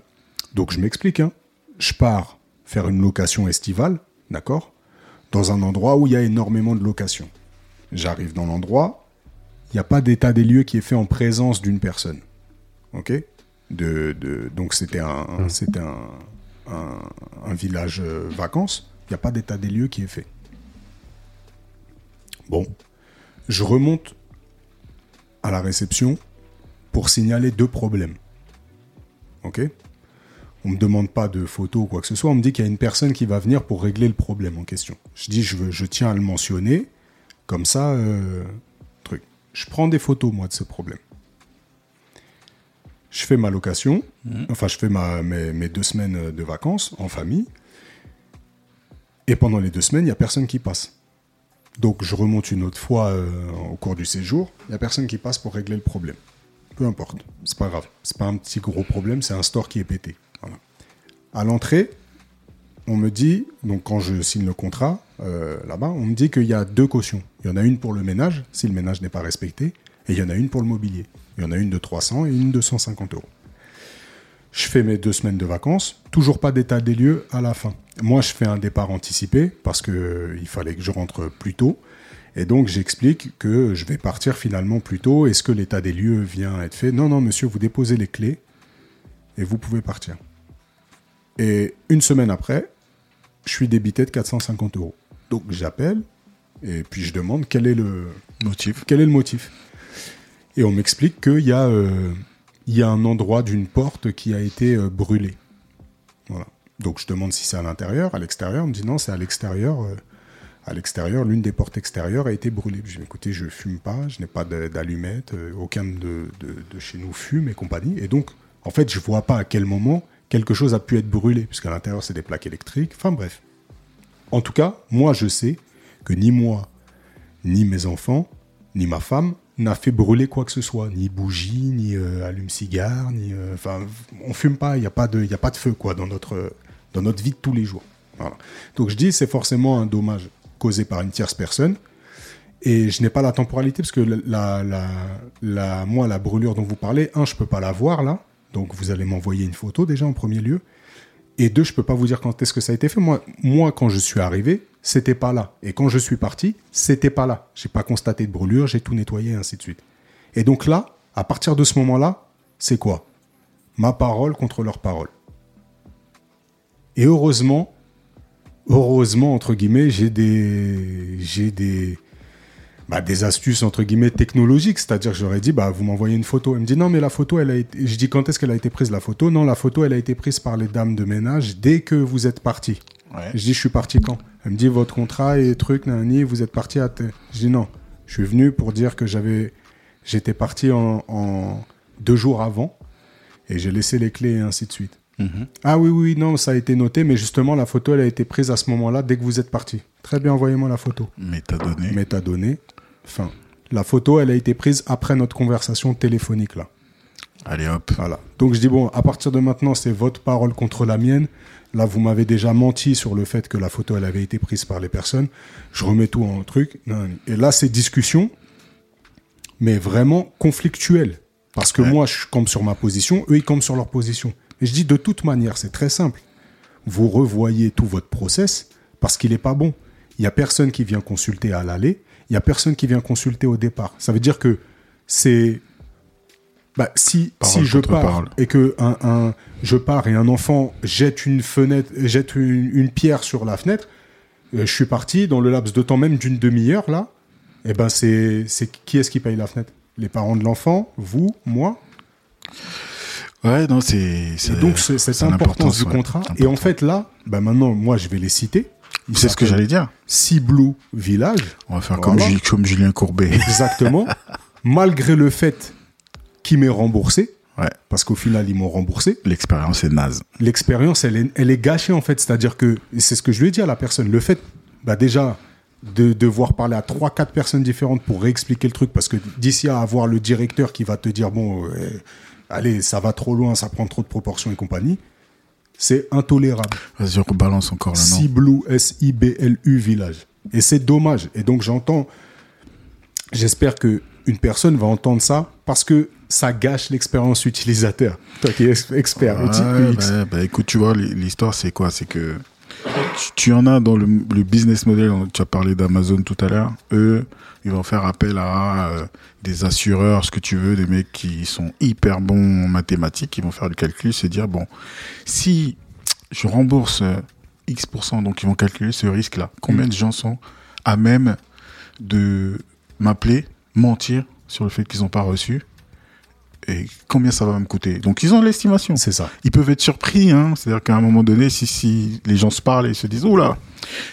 Speaker 1: donc je m'explique. hein. Je pars faire une location estivale, d'accord? Dans un endroit où il y a énormément de locations. J'arrive dans l'endroit, il n'y a pas d'état des lieux qui est fait en présence d'une personne. Ok? De, de, Donc c'était un, c'était un, un, un village euh, vacances, il n'y a pas d'état des lieux qui est fait. Bon, je remonte à la réception pour signaler deux problèmes. Ok? On me demande pas de photos ou quoi que ce soit, on me dit qu'il y a une personne qui va venir pour régler le problème en question. Je dis, je, veux, je tiens à le mentionner, comme ça, euh, truc. Je prends des photos, moi, de ce problème. Je fais ma location, enfin, je fais ma, mes, mes deux semaines de vacances en famille. Et pendant les deux semaines, il n'y a personne qui passe. Donc, je remonte une autre fois euh, au cours du séjour. Il n'y a personne qui passe pour régler le problème. Peu importe. C'est pas grave. C'est pas un petit gros problème, c'est un store qui est pété. Voilà. À l'entrée, on me dit, donc quand je signe le contrat euh, là-bas, on me dit qu'il y a deux cautions. Il y en a une pour le ménage, si le ménage n'est pas respecté, et il y en a une pour le mobilier. Il y en a une de 300 et une de 150 euros. Je fais mes deux semaines de vacances, toujours pas d'état des lieux à la fin. Moi, je fais un départ anticipé parce que euh, fallait que je rentre plus tôt. Et donc, j'explique que je vais partir finalement plus tôt. Est-ce que l'état des lieux vient être fait? Non, non, monsieur, vous déposez les clés et vous pouvez partir. Et une semaine après, je suis débité de 450 euros. Donc, j'appelle et puis je demande quel est le
Speaker 3: Motif.
Speaker 1: quel est le motif. Et on m'explique qu'il y, a, euh, il y a un endroit d'une porte qui a été euh, brûlé. Voilà. Donc je demande si c'est à l'intérieur, à l'extérieur. On me dit non, c'est à l'extérieur. euh, à l'extérieur, l'une des portes extérieures a été brûlée. Je dis écoutez, je fume pas, je n'ai pas d'allumettes, euh, aucun de, de- de chez nous fume et compagnie. Et donc, en fait, je vois pas à quel moment quelque chose a pu être brûlé, puisqu'à l'intérieur, c'est des plaques électriques. Enfin bref. En tout cas, moi, je sais que ni moi, ni mes enfants, ni ma femme n'a fait brûler quoi que ce soit, ni bougie, ni euh, allume-cigare, ni euh, enfin on fume pas, il n'y a pas de il a pas de feu quoi dans notre dans notre vie de tous les jours. Donc je dis c'est forcément un dommage causé par une tierce personne. Et je n'ai pas la temporalité parce que la, la moi la brûlure dont vous parlez, un je peux pas la voir là, donc vous allez m'envoyer une photo déjà en premier lieu. Et deux, je peux pas vous dire quand est-ce que ça a été fait. Moi, moi, quand je suis arrivé, c'était pas là. Et quand je suis parti, c'était pas là. J'ai pas constaté de brûlure, j'ai tout nettoyé, et ainsi de suite. Et donc là, à partir de ce moment-là, c'est quoi? Ma parole contre leur parole. Et heureusement, heureusement entre guillemets, j'ai des, j'ai des, bah, des astuces entre guillemets technologiques, c'est-à-dire que j'aurais dit bah vous m'envoyez une photo. Elle me dit non mais la photo elle a été, je dis quand est-ce qu'elle a été prise la photo? Non la photo elle a été prise par les dames de ménage dès que vous êtes parti.
Speaker 3: Ouais.
Speaker 1: Je dis je suis parti quand? Elle me dit votre contrat et truc nani, vous êtes parti à. Je dis non, je suis venu pour dire que j'avais, j'étais parti en, en deux jours avant et j'ai laissé les clés et ainsi de suite.
Speaker 3: Mhm.
Speaker 1: Ah oui, oui, non, ça a été noté, mais justement, la photo, elle a été prise à ce moment-là, dès que vous êtes parti. Très bien, envoyez-moi la photo.
Speaker 3: Métadonnées.
Speaker 1: Métadonnées. Fin. La photo, elle a été prise après notre conversation téléphonique, là.
Speaker 3: Allez hop.
Speaker 1: Voilà. Donc je dis, bon, à partir de maintenant, c'est votre parole contre la mienne. Là, vous m'avez déjà menti sur le fait que la photo, elle avait été prise par les personnes. Je remets tout en truc. Et là, c'est discussion, mais vraiment conflictuelle. Parce que
Speaker 3: Ouais.
Speaker 1: moi, je campe sur ma position, eux, ils campent sur leur position. Et je dis, de toute manière, c'est très simple. Vous revoyez tout votre process parce qu'il n'est pas bon. Il n'y a personne qui vient consulter à l'aller. Il n'y a personne qui vient consulter au départ. Ça veut dire que c'est bah, si,
Speaker 3: Parole
Speaker 1: si je pars
Speaker 3: parole.
Speaker 1: et que un, un- je pars et un enfant jette une fenêtre, jette une, une pierre sur la fenêtre, euh, je suis parti dans le laps de temps même d'une demi-heure là. Et ben c'est c'est qui est-ce qui paye la fenêtre? Les parents de l'enfant, vous, moi?
Speaker 3: Ouais, non, c'est.
Speaker 1: Donc c'est cette importance du
Speaker 3: ouais.
Speaker 1: contrat.
Speaker 3: Important.
Speaker 1: Et en fait là, bah maintenant moi je vais les citer.
Speaker 3: C'est ce que j'allais dire.
Speaker 1: Ciblou Village.
Speaker 3: On va faire
Speaker 1: Voilà.
Speaker 3: comme, Ju- comme Julien Courbet. *laughs*
Speaker 1: Exactement. Malgré le fait qu'ils m'aient remboursé,
Speaker 3: Ouais.
Speaker 1: parce qu'au final ils m'ont remboursé.
Speaker 3: L'expérience est naze.
Speaker 1: l'expérience, elle est, elle est gâchée en fait. C'est-à-dire que, c'est ce que je lui ai dit à la personne, le fait, bah déjà, de devoir parler à trois, quatre personnes différentes pour réexpliquer le truc, parce que d'ici à avoir le directeur qui va te dire, bon, euh, allez, ça va trop loin, ça prend trop de proportions et compagnie, c'est intolérable.
Speaker 3: Vas-y, on rebalance encore le nom.
Speaker 1: Ciblou, S-I-B-L-U Village. Et c'est dommage. Et donc j'entends, j'espère que une personne va entendre ça parce que ça gâche l'expérience utilisateur. Toi qui es ex- expert,
Speaker 3: Ouais,
Speaker 1: UX.
Speaker 3: bah, bah, écoute, tu vois, l'histoire, c'est quoi? C'est que tu, tu en as dans le, le business model, tu as parlé d'Amazon tout à l'heure. Eux, ils vont faire appel à euh, des assureurs, ce que tu veux, des mecs qui sont hyper bons en mathématiques, ils vont faire le calcul, se dire, bon, si je rembourse euh, X%, donc ils vont calculer ce risque-là. Combien de gens sont à même de m'appeler, mentir sur le fait qu'ils n'ont pas reçu et combien ça va me coûter. Donc ils ont l'estimation
Speaker 1: C'est ça.
Speaker 3: ils peuvent être surpris. Hein. C'est-à-dire qu'à un moment donné, si, si les gens se parlent et se disent, oh là,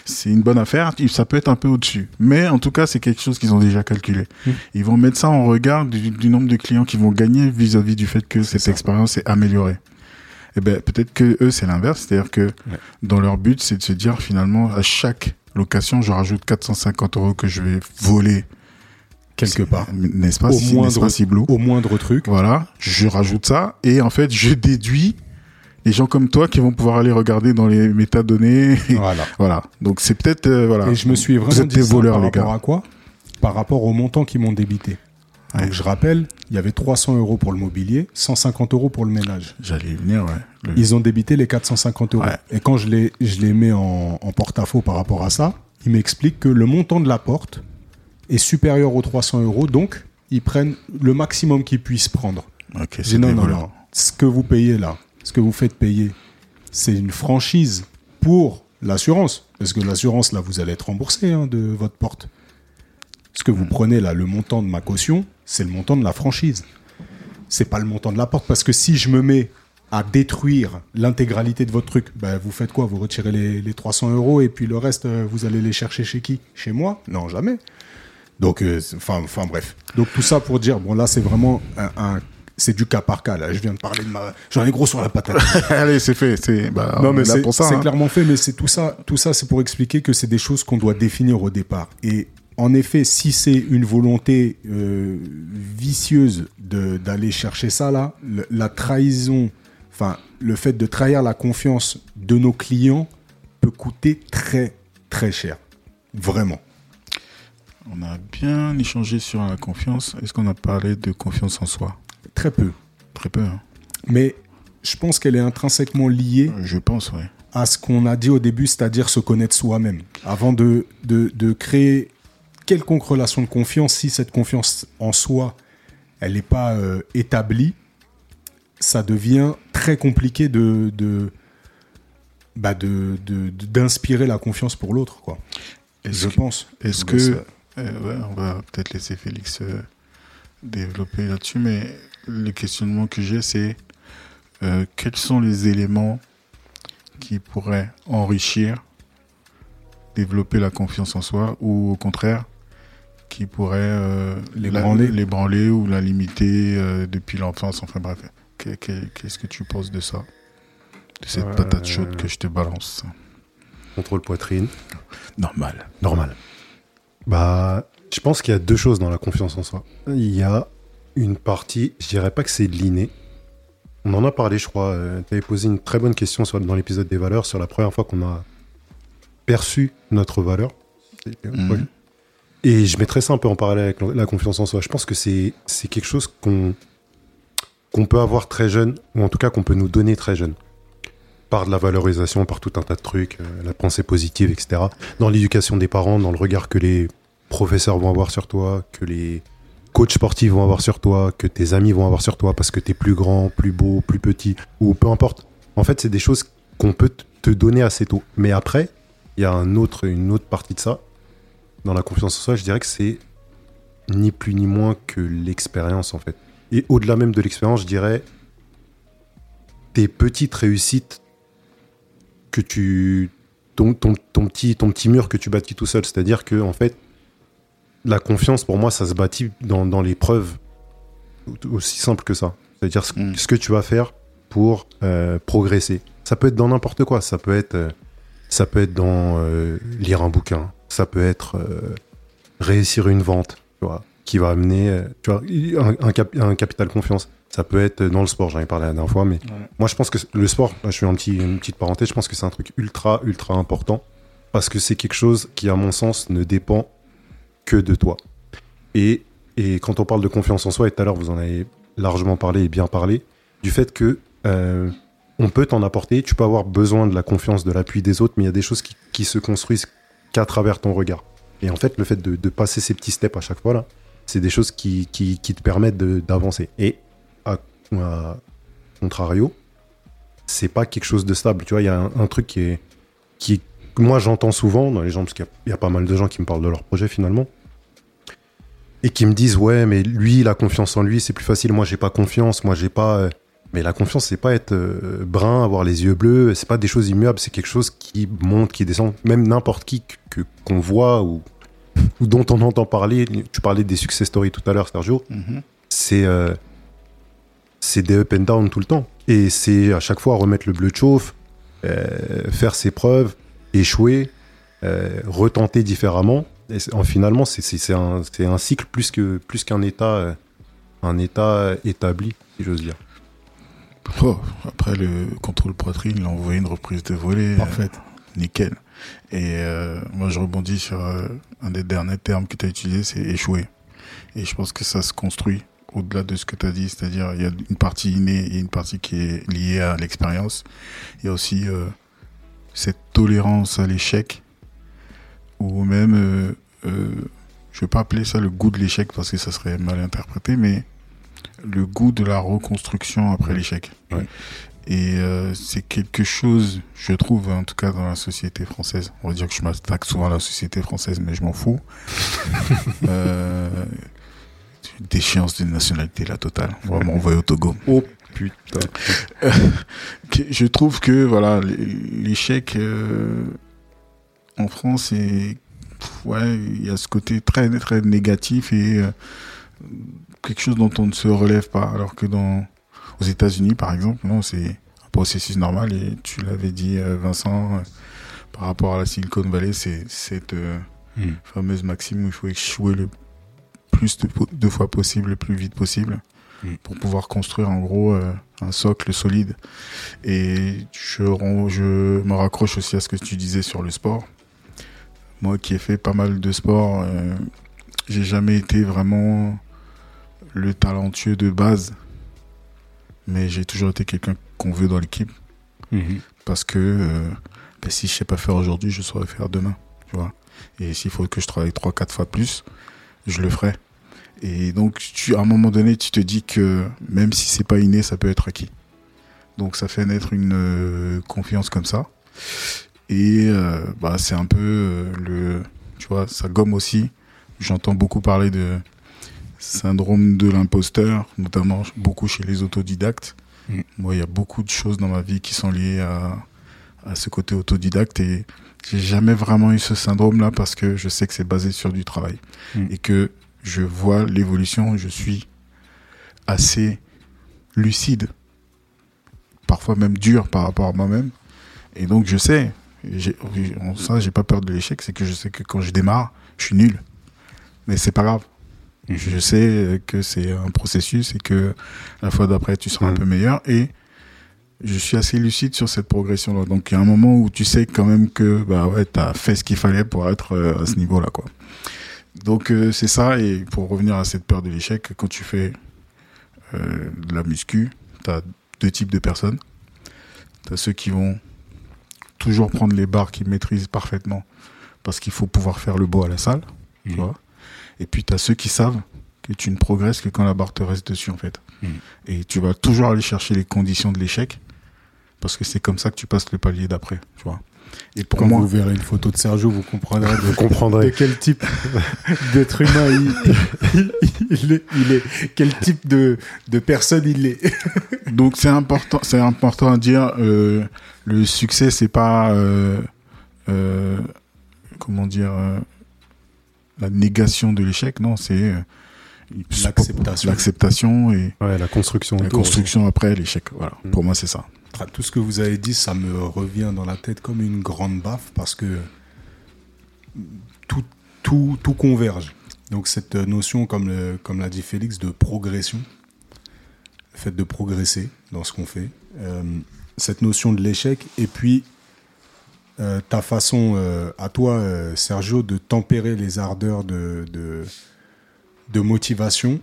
Speaker 3: c'est une bonne affaire, ça peut être un peu au-dessus. Mais en tout cas, c'est quelque chose qu'ils ont déjà calculé.
Speaker 1: Mm.
Speaker 3: Ils vont mettre ça en regard du, du nombre de clients qu'ils vont gagner vis-à-vis du fait que cette
Speaker 1: ça.
Speaker 3: expérience est améliorée. Et ben peut-être que eux, c'est l'inverse. C'est-à-dire que
Speaker 1: Ouais.
Speaker 3: dans leur but, c'est de se dire finalement, à chaque location, je rajoute 450 euros que je vais voler.
Speaker 1: Quelque part.
Speaker 3: N'est-ce pas,
Speaker 1: Au
Speaker 3: si,
Speaker 1: moindre-
Speaker 3: pas,
Speaker 1: Au moindre truc.
Speaker 3: voilà, je rajoute ça et en fait, je déduis les gens comme toi qui vont pouvoir aller regarder dans les métadonnées.
Speaker 1: Voilà. *laughs*
Speaker 3: voilà. Donc c'est peut-être euh, voilà.
Speaker 1: Et je me suis
Speaker 3: Vous
Speaker 1: vraiment
Speaker 3: êtes
Speaker 1: dit
Speaker 3: des
Speaker 1: ça
Speaker 3: voleurs
Speaker 1: par
Speaker 3: les
Speaker 1: rapport
Speaker 3: gars.
Speaker 1: à quoi? Par rapport au montant qu'ils m'ont débité.
Speaker 3: Ouais.
Speaker 1: Donc je rappelle, il y avait 300 euros pour le mobilier, 150 euros pour le ménage.
Speaker 3: J'allais y venir, ouais. Le-
Speaker 1: Ils ont débité les 450 euros.
Speaker 3: Ouais.
Speaker 1: Et quand je les, je les mets en, en porte-à-faux par rapport à ça, ils m'expliquent que le montant de la porte est supérieur aux 300 euros, donc ils prennent le maximum qu'ils puissent prendre.
Speaker 3: Ok,
Speaker 1: J'ai
Speaker 3: c'est
Speaker 1: non, non, non. Ce que vous payez là, ce que vous faites payer, c'est une franchise pour l'assurance. Parce que l'assurance, là, vous allez être remboursé hein, de votre porte. Ce que
Speaker 3: Hmm.
Speaker 1: vous prenez là, le montant de ma caution, c'est le montant de la franchise. C'est pas le montant de la porte. Parce que si je me mets à détruire l'intégralité de votre truc, ben, vous faites quoi? Vous retirez les, les 300 euros et puis le reste, euh, vous allez les chercher chez qui? Chez moi? Non, jamais. Donc, euh, enfin, enfin bref. Donc tout ça pour dire, bon là c'est vraiment un, un- c'est du cas par cas là. Je viens de parler de ma, j'en ai gros sur la patate. *laughs*
Speaker 3: Allez, c'est fait. C'est bah,
Speaker 1: non
Speaker 3: on
Speaker 1: mais c'est
Speaker 3: pour ça.
Speaker 1: c'est
Speaker 3: hein.
Speaker 1: clairement fait, mais c'est tout ça, tout ça c'est pour expliquer que c'est des choses qu'on doit définir au départ. Et en effet, si c'est une volonté euh, vicieuse de d'aller chercher ça là, le- la trahison, enfin le fait de trahir la confiance de nos clients peut coûter très très cher, vraiment.
Speaker 3: On a bien échangé sur la confiance. Est-ce qu'on a parlé de confiance en soi?
Speaker 1: Très peu.
Speaker 3: Très peu. hein.
Speaker 1: Mais je pense qu'elle est intrinsèquement liée
Speaker 3: Euh, Je pense,
Speaker 1: à ce qu'on a dit au début, c'est-à-dire se connaître soi-même. Avant de, de, de créer quelconque relation de confiance, si cette confiance en soi, elle n'est pas euh, établie, ça devient très compliqué de, de, bah de, de- de- d'inspirer la confiance pour l'autre, quoi. Je
Speaker 3: que-
Speaker 1: pense.
Speaker 3: Est-ce que.
Speaker 1: vous
Speaker 3: ouais, on va peut-être laisser Félix euh, développer là-dessus, mais le questionnement que j'ai, c'est euh, quels sont les éléments qui pourraient enrichir, développer la confiance en soi, ou au contraire, qui pourraient euh,
Speaker 1: L'ébranler.
Speaker 3: ou la limiter depuis l'enfance, enfin bref. Que- que- Qu'est-ce que tu penses de ça De cette patate chaude que je te balance?
Speaker 2: Contrôle poitrine.
Speaker 3: Normal.
Speaker 2: Normal. Bah, je pense qu'il y a deux choses dans la confiance en soi. Il y a une partie, je dirais pas que c'est de l'inné. On en a parlé, je crois. tu avais posé une très bonne question sur- dans l'épisode des valeurs sur la première fois qu'on a perçu notre valeur.
Speaker 3: Mhm.
Speaker 2: Et je mettrais ça un peu en parallèle avec la confiance en soi. Je pense que c'est c'est quelque chose qu'on qu'on peut avoir très jeune, ou en tout cas qu'on peut nous donner très jeune. Par de la valorisation, par tout un tas de trucs, euh, la pensée positive, etc. Dans l'éducation des parents, dans le regard que les professeurs vont avoir sur toi, que les coachs sportifs vont avoir sur toi, que tes amis vont avoir sur toi parce que t'es plus grand, plus beau, plus petit, ou peu importe. En fait, c'est des choses qu'on peut te donner assez tôt. Mais après, il y a un autre, une autre partie de ça. Dans la confiance en soi, je dirais que c'est ni plus ni moins que l'expérience, en fait. Et au-delà même de l'expérience, je dirais tes petites réussites que tu. Ton, ton, ton petit, ton petit mur que tu bâtis tout seul. C'est-à-dire que, en fait, la confiance, pour moi, ça se bâtit dans, dans les preuves aussi simple que ça. C'est-à-dire ce,
Speaker 3: Mm.
Speaker 2: ce que tu vas faire pour euh, progresser. Ça peut être dans n'importe quoi. Ça peut être, euh, ça peut être dans euh, lire un bouquin. Ça peut être euh, réussir une vente, tu vois, qui va amener tu vois, un, un cap- un capital confiance. Ça peut être dans le sport, j'en ai parlé la dernière fois, mais moi je pense que le sport, là, je fais un petit, une petite parenthèse, je pense que c'est un truc ultra, ultra important parce que c'est quelque chose qui, à mon sens, ne dépend que de toi. Et, et quand on parle de confiance en soi, et tout à l'heure vous en avez largement parlé et bien parlé, du fait que euh, on peut t'en apporter, tu peux avoir besoin de la confiance, de l'appui des autres, mais il y a des choses qui, qui se construisent qu'à travers ton regard. Et en fait, le fait de, de passer ces petits steps à chaque fois, là, c'est des choses qui, qui, qui te permettent d'avancer. Et à, à contrario, c'est pas quelque chose de stable. Tu vois, il y a un, un truc qui est, qui est- que moi j'entends souvent dans les gens, parce qu'il y a- il y, a pas mal de gens qui me parlent de leur projet finalement, et qui me disent ouais, mais lui, il a confiance en lui, c'est plus facile. Moi, j'ai pas confiance. Moi, j'ai pas. euh, Mais la confiance, c'est pas être euh, brun, avoir les yeux bleus. C'est pas des choses immuables. C'est quelque chose qui monte, qui descend. Même n'importe qui que qu'on voit ou ou dont on entend parler. Tu parlais des success stories tout à l'heure, Sergio
Speaker 3: Mhm.
Speaker 2: c'est euh, c'est des up and down tout le temps. Et c'est à chaque fois remettre le bleu de chauffe, euh, faire ses preuves, échouer, euh, retenter différemment. Et c'est- en, finalement, c'est- un, c'est un cycle plus que plus qu'un état, euh, un état établi, si j'ose dire.
Speaker 3: Oh, après le contrôle poitrine, il a envoyé une reprise de volée.
Speaker 1: Parfaite.
Speaker 3: euh, nickel. Et euh, moi, je rebondis sur euh, un des derniers termes que tu as utilisé, c'est échouer. Et je pense que ça se construit au-delà de ce que tu as dit, c'est-à-dire il y a une partie innée et une partie qui est liée à l'expérience. Il y a aussi euh, cette tolérance à l'échec, ou même, euh, euh, je vais pas appeler ça le goût de l'échec parce que ça serait mal interprété, mais le goût de la reconstruction après l'échec.
Speaker 2: Ouais.
Speaker 3: Et euh, c'est quelque chose, je trouve, en tout cas dans la société française. On va dire que je m'attaque souvent à la société française, mais je m'en fous. *laughs* euh, déchéance de nationalité, la totale. On va au Togo.
Speaker 2: Oh putain.
Speaker 3: Que- *laughs* Je trouve que voilà l'échec euh, en France est ouais il y a ce côté très très négatif et euh, quelque chose dont on ne se relève pas alors que dans aux États-Unis par exemple non c'est un processus normal et tu l'avais dit euh, Vincent euh, par rapport à la Silicon Valley c'est cette euh,
Speaker 2: Hmm.
Speaker 3: fameuse maxime où il faut échouer le plus de, fois possible le plus vite possible
Speaker 2: Hmm.
Speaker 3: pour pouvoir construire en gros euh, un socle solide et je, je me raccroche aussi à ce que tu disais sur le sport. Moi qui ai fait pas mal de sport, euh, j'ai jamais été vraiment le talentueux de base, mais j'ai toujours été quelqu'un qu'on veut dans l'équipe
Speaker 2: Mhm.
Speaker 3: parce que euh, ben, si je sais pas faire aujourd'hui, je saurais faire demain, tu vois. Et s'il faut que je travaille trois, quatre fois plus, je le ferai. Et donc, tu, à un moment donné, tu te dis que même si c'est pas inné, ça peut être acquis. Donc, ça fait naître une euh, confiance comme ça. Et euh, bah, c'est un peu euh, le, tu vois, ça gomme aussi. J'entends beaucoup parler de syndrome de l'imposteur, notamment beaucoup chez les autodidactes.
Speaker 2: Mm.
Speaker 3: Moi, il y a beaucoup de choses dans ma vie qui sont liées à, à ce côté autodidacte et j'ai jamais vraiment eu ce syndrome-là parce que je sais que c'est basé sur du travail
Speaker 2: Mm.
Speaker 3: et que je vois l'évolution, je suis assez lucide, parfois même dur par rapport à moi-même. Et donc je sais, ça j'ai pas peur de l'échec, c'est que je sais que quand je démarre, je suis nul. Mais c'est pas grave.
Speaker 2: Mhm.
Speaker 3: Je sais que c'est un processus et que la fois d'après tu seras un
Speaker 2: Mhm.
Speaker 3: peu meilleur et je suis assez lucide sur cette progression là. Donc il y a un moment où tu sais quand même que bah ouais, tu as fait ce qu'il fallait pour être euh, à ce niveau-là quoi. Donc euh, c'est ça et pour revenir à cette peur de l'échec, quand tu fais euh, de la muscu, tu as deux types de personnes. Tu as ceux qui vont toujours prendre les barres qu'ils maîtrisent parfaitement parce qu'il faut pouvoir faire le beau à la salle, tu
Speaker 2: Mhm.
Speaker 3: vois. Et puis tu as ceux qui savent que tu ne progresses que quand la barre te reste dessus en fait.
Speaker 2: Mhm.
Speaker 3: Et tu vas toujours aller chercher les conditions de l'échec parce que c'est comme ça que tu passes le palier d'après, tu vois. Et pour
Speaker 1: Quand
Speaker 3: moi,
Speaker 1: vous verrez une photo de Sergio, vous comprendrez de,
Speaker 2: Vous
Speaker 1: de
Speaker 2: comprendrez.
Speaker 1: quel type *laughs* d'être humain il, il est, il est, quel type de, de personne il est. *laughs*
Speaker 3: Donc c'est important, c'est important à dire. euh, le succès, c'est pas euh, euh, comment dire euh, la négation de l'échec. Non, c'est euh,
Speaker 1: L'acceptation.
Speaker 3: l'acceptation et
Speaker 2: Ouais, la construction.
Speaker 3: la construction après l'échec. Voilà.
Speaker 2: Mm.
Speaker 3: Pour moi, c'est ça.
Speaker 1: Tout ce que vous avez dit, ça me revient dans la tête comme une grande baffe parce que tout, converge. Donc cette notion, comme, l'a dit Félix, de progression, le fait de progresser dans ce qu'on fait, euh, cette notion de l'échec, et puis euh, ta façon euh, à toi, Sergio, de tempérer les ardeurs de, de, de motivation.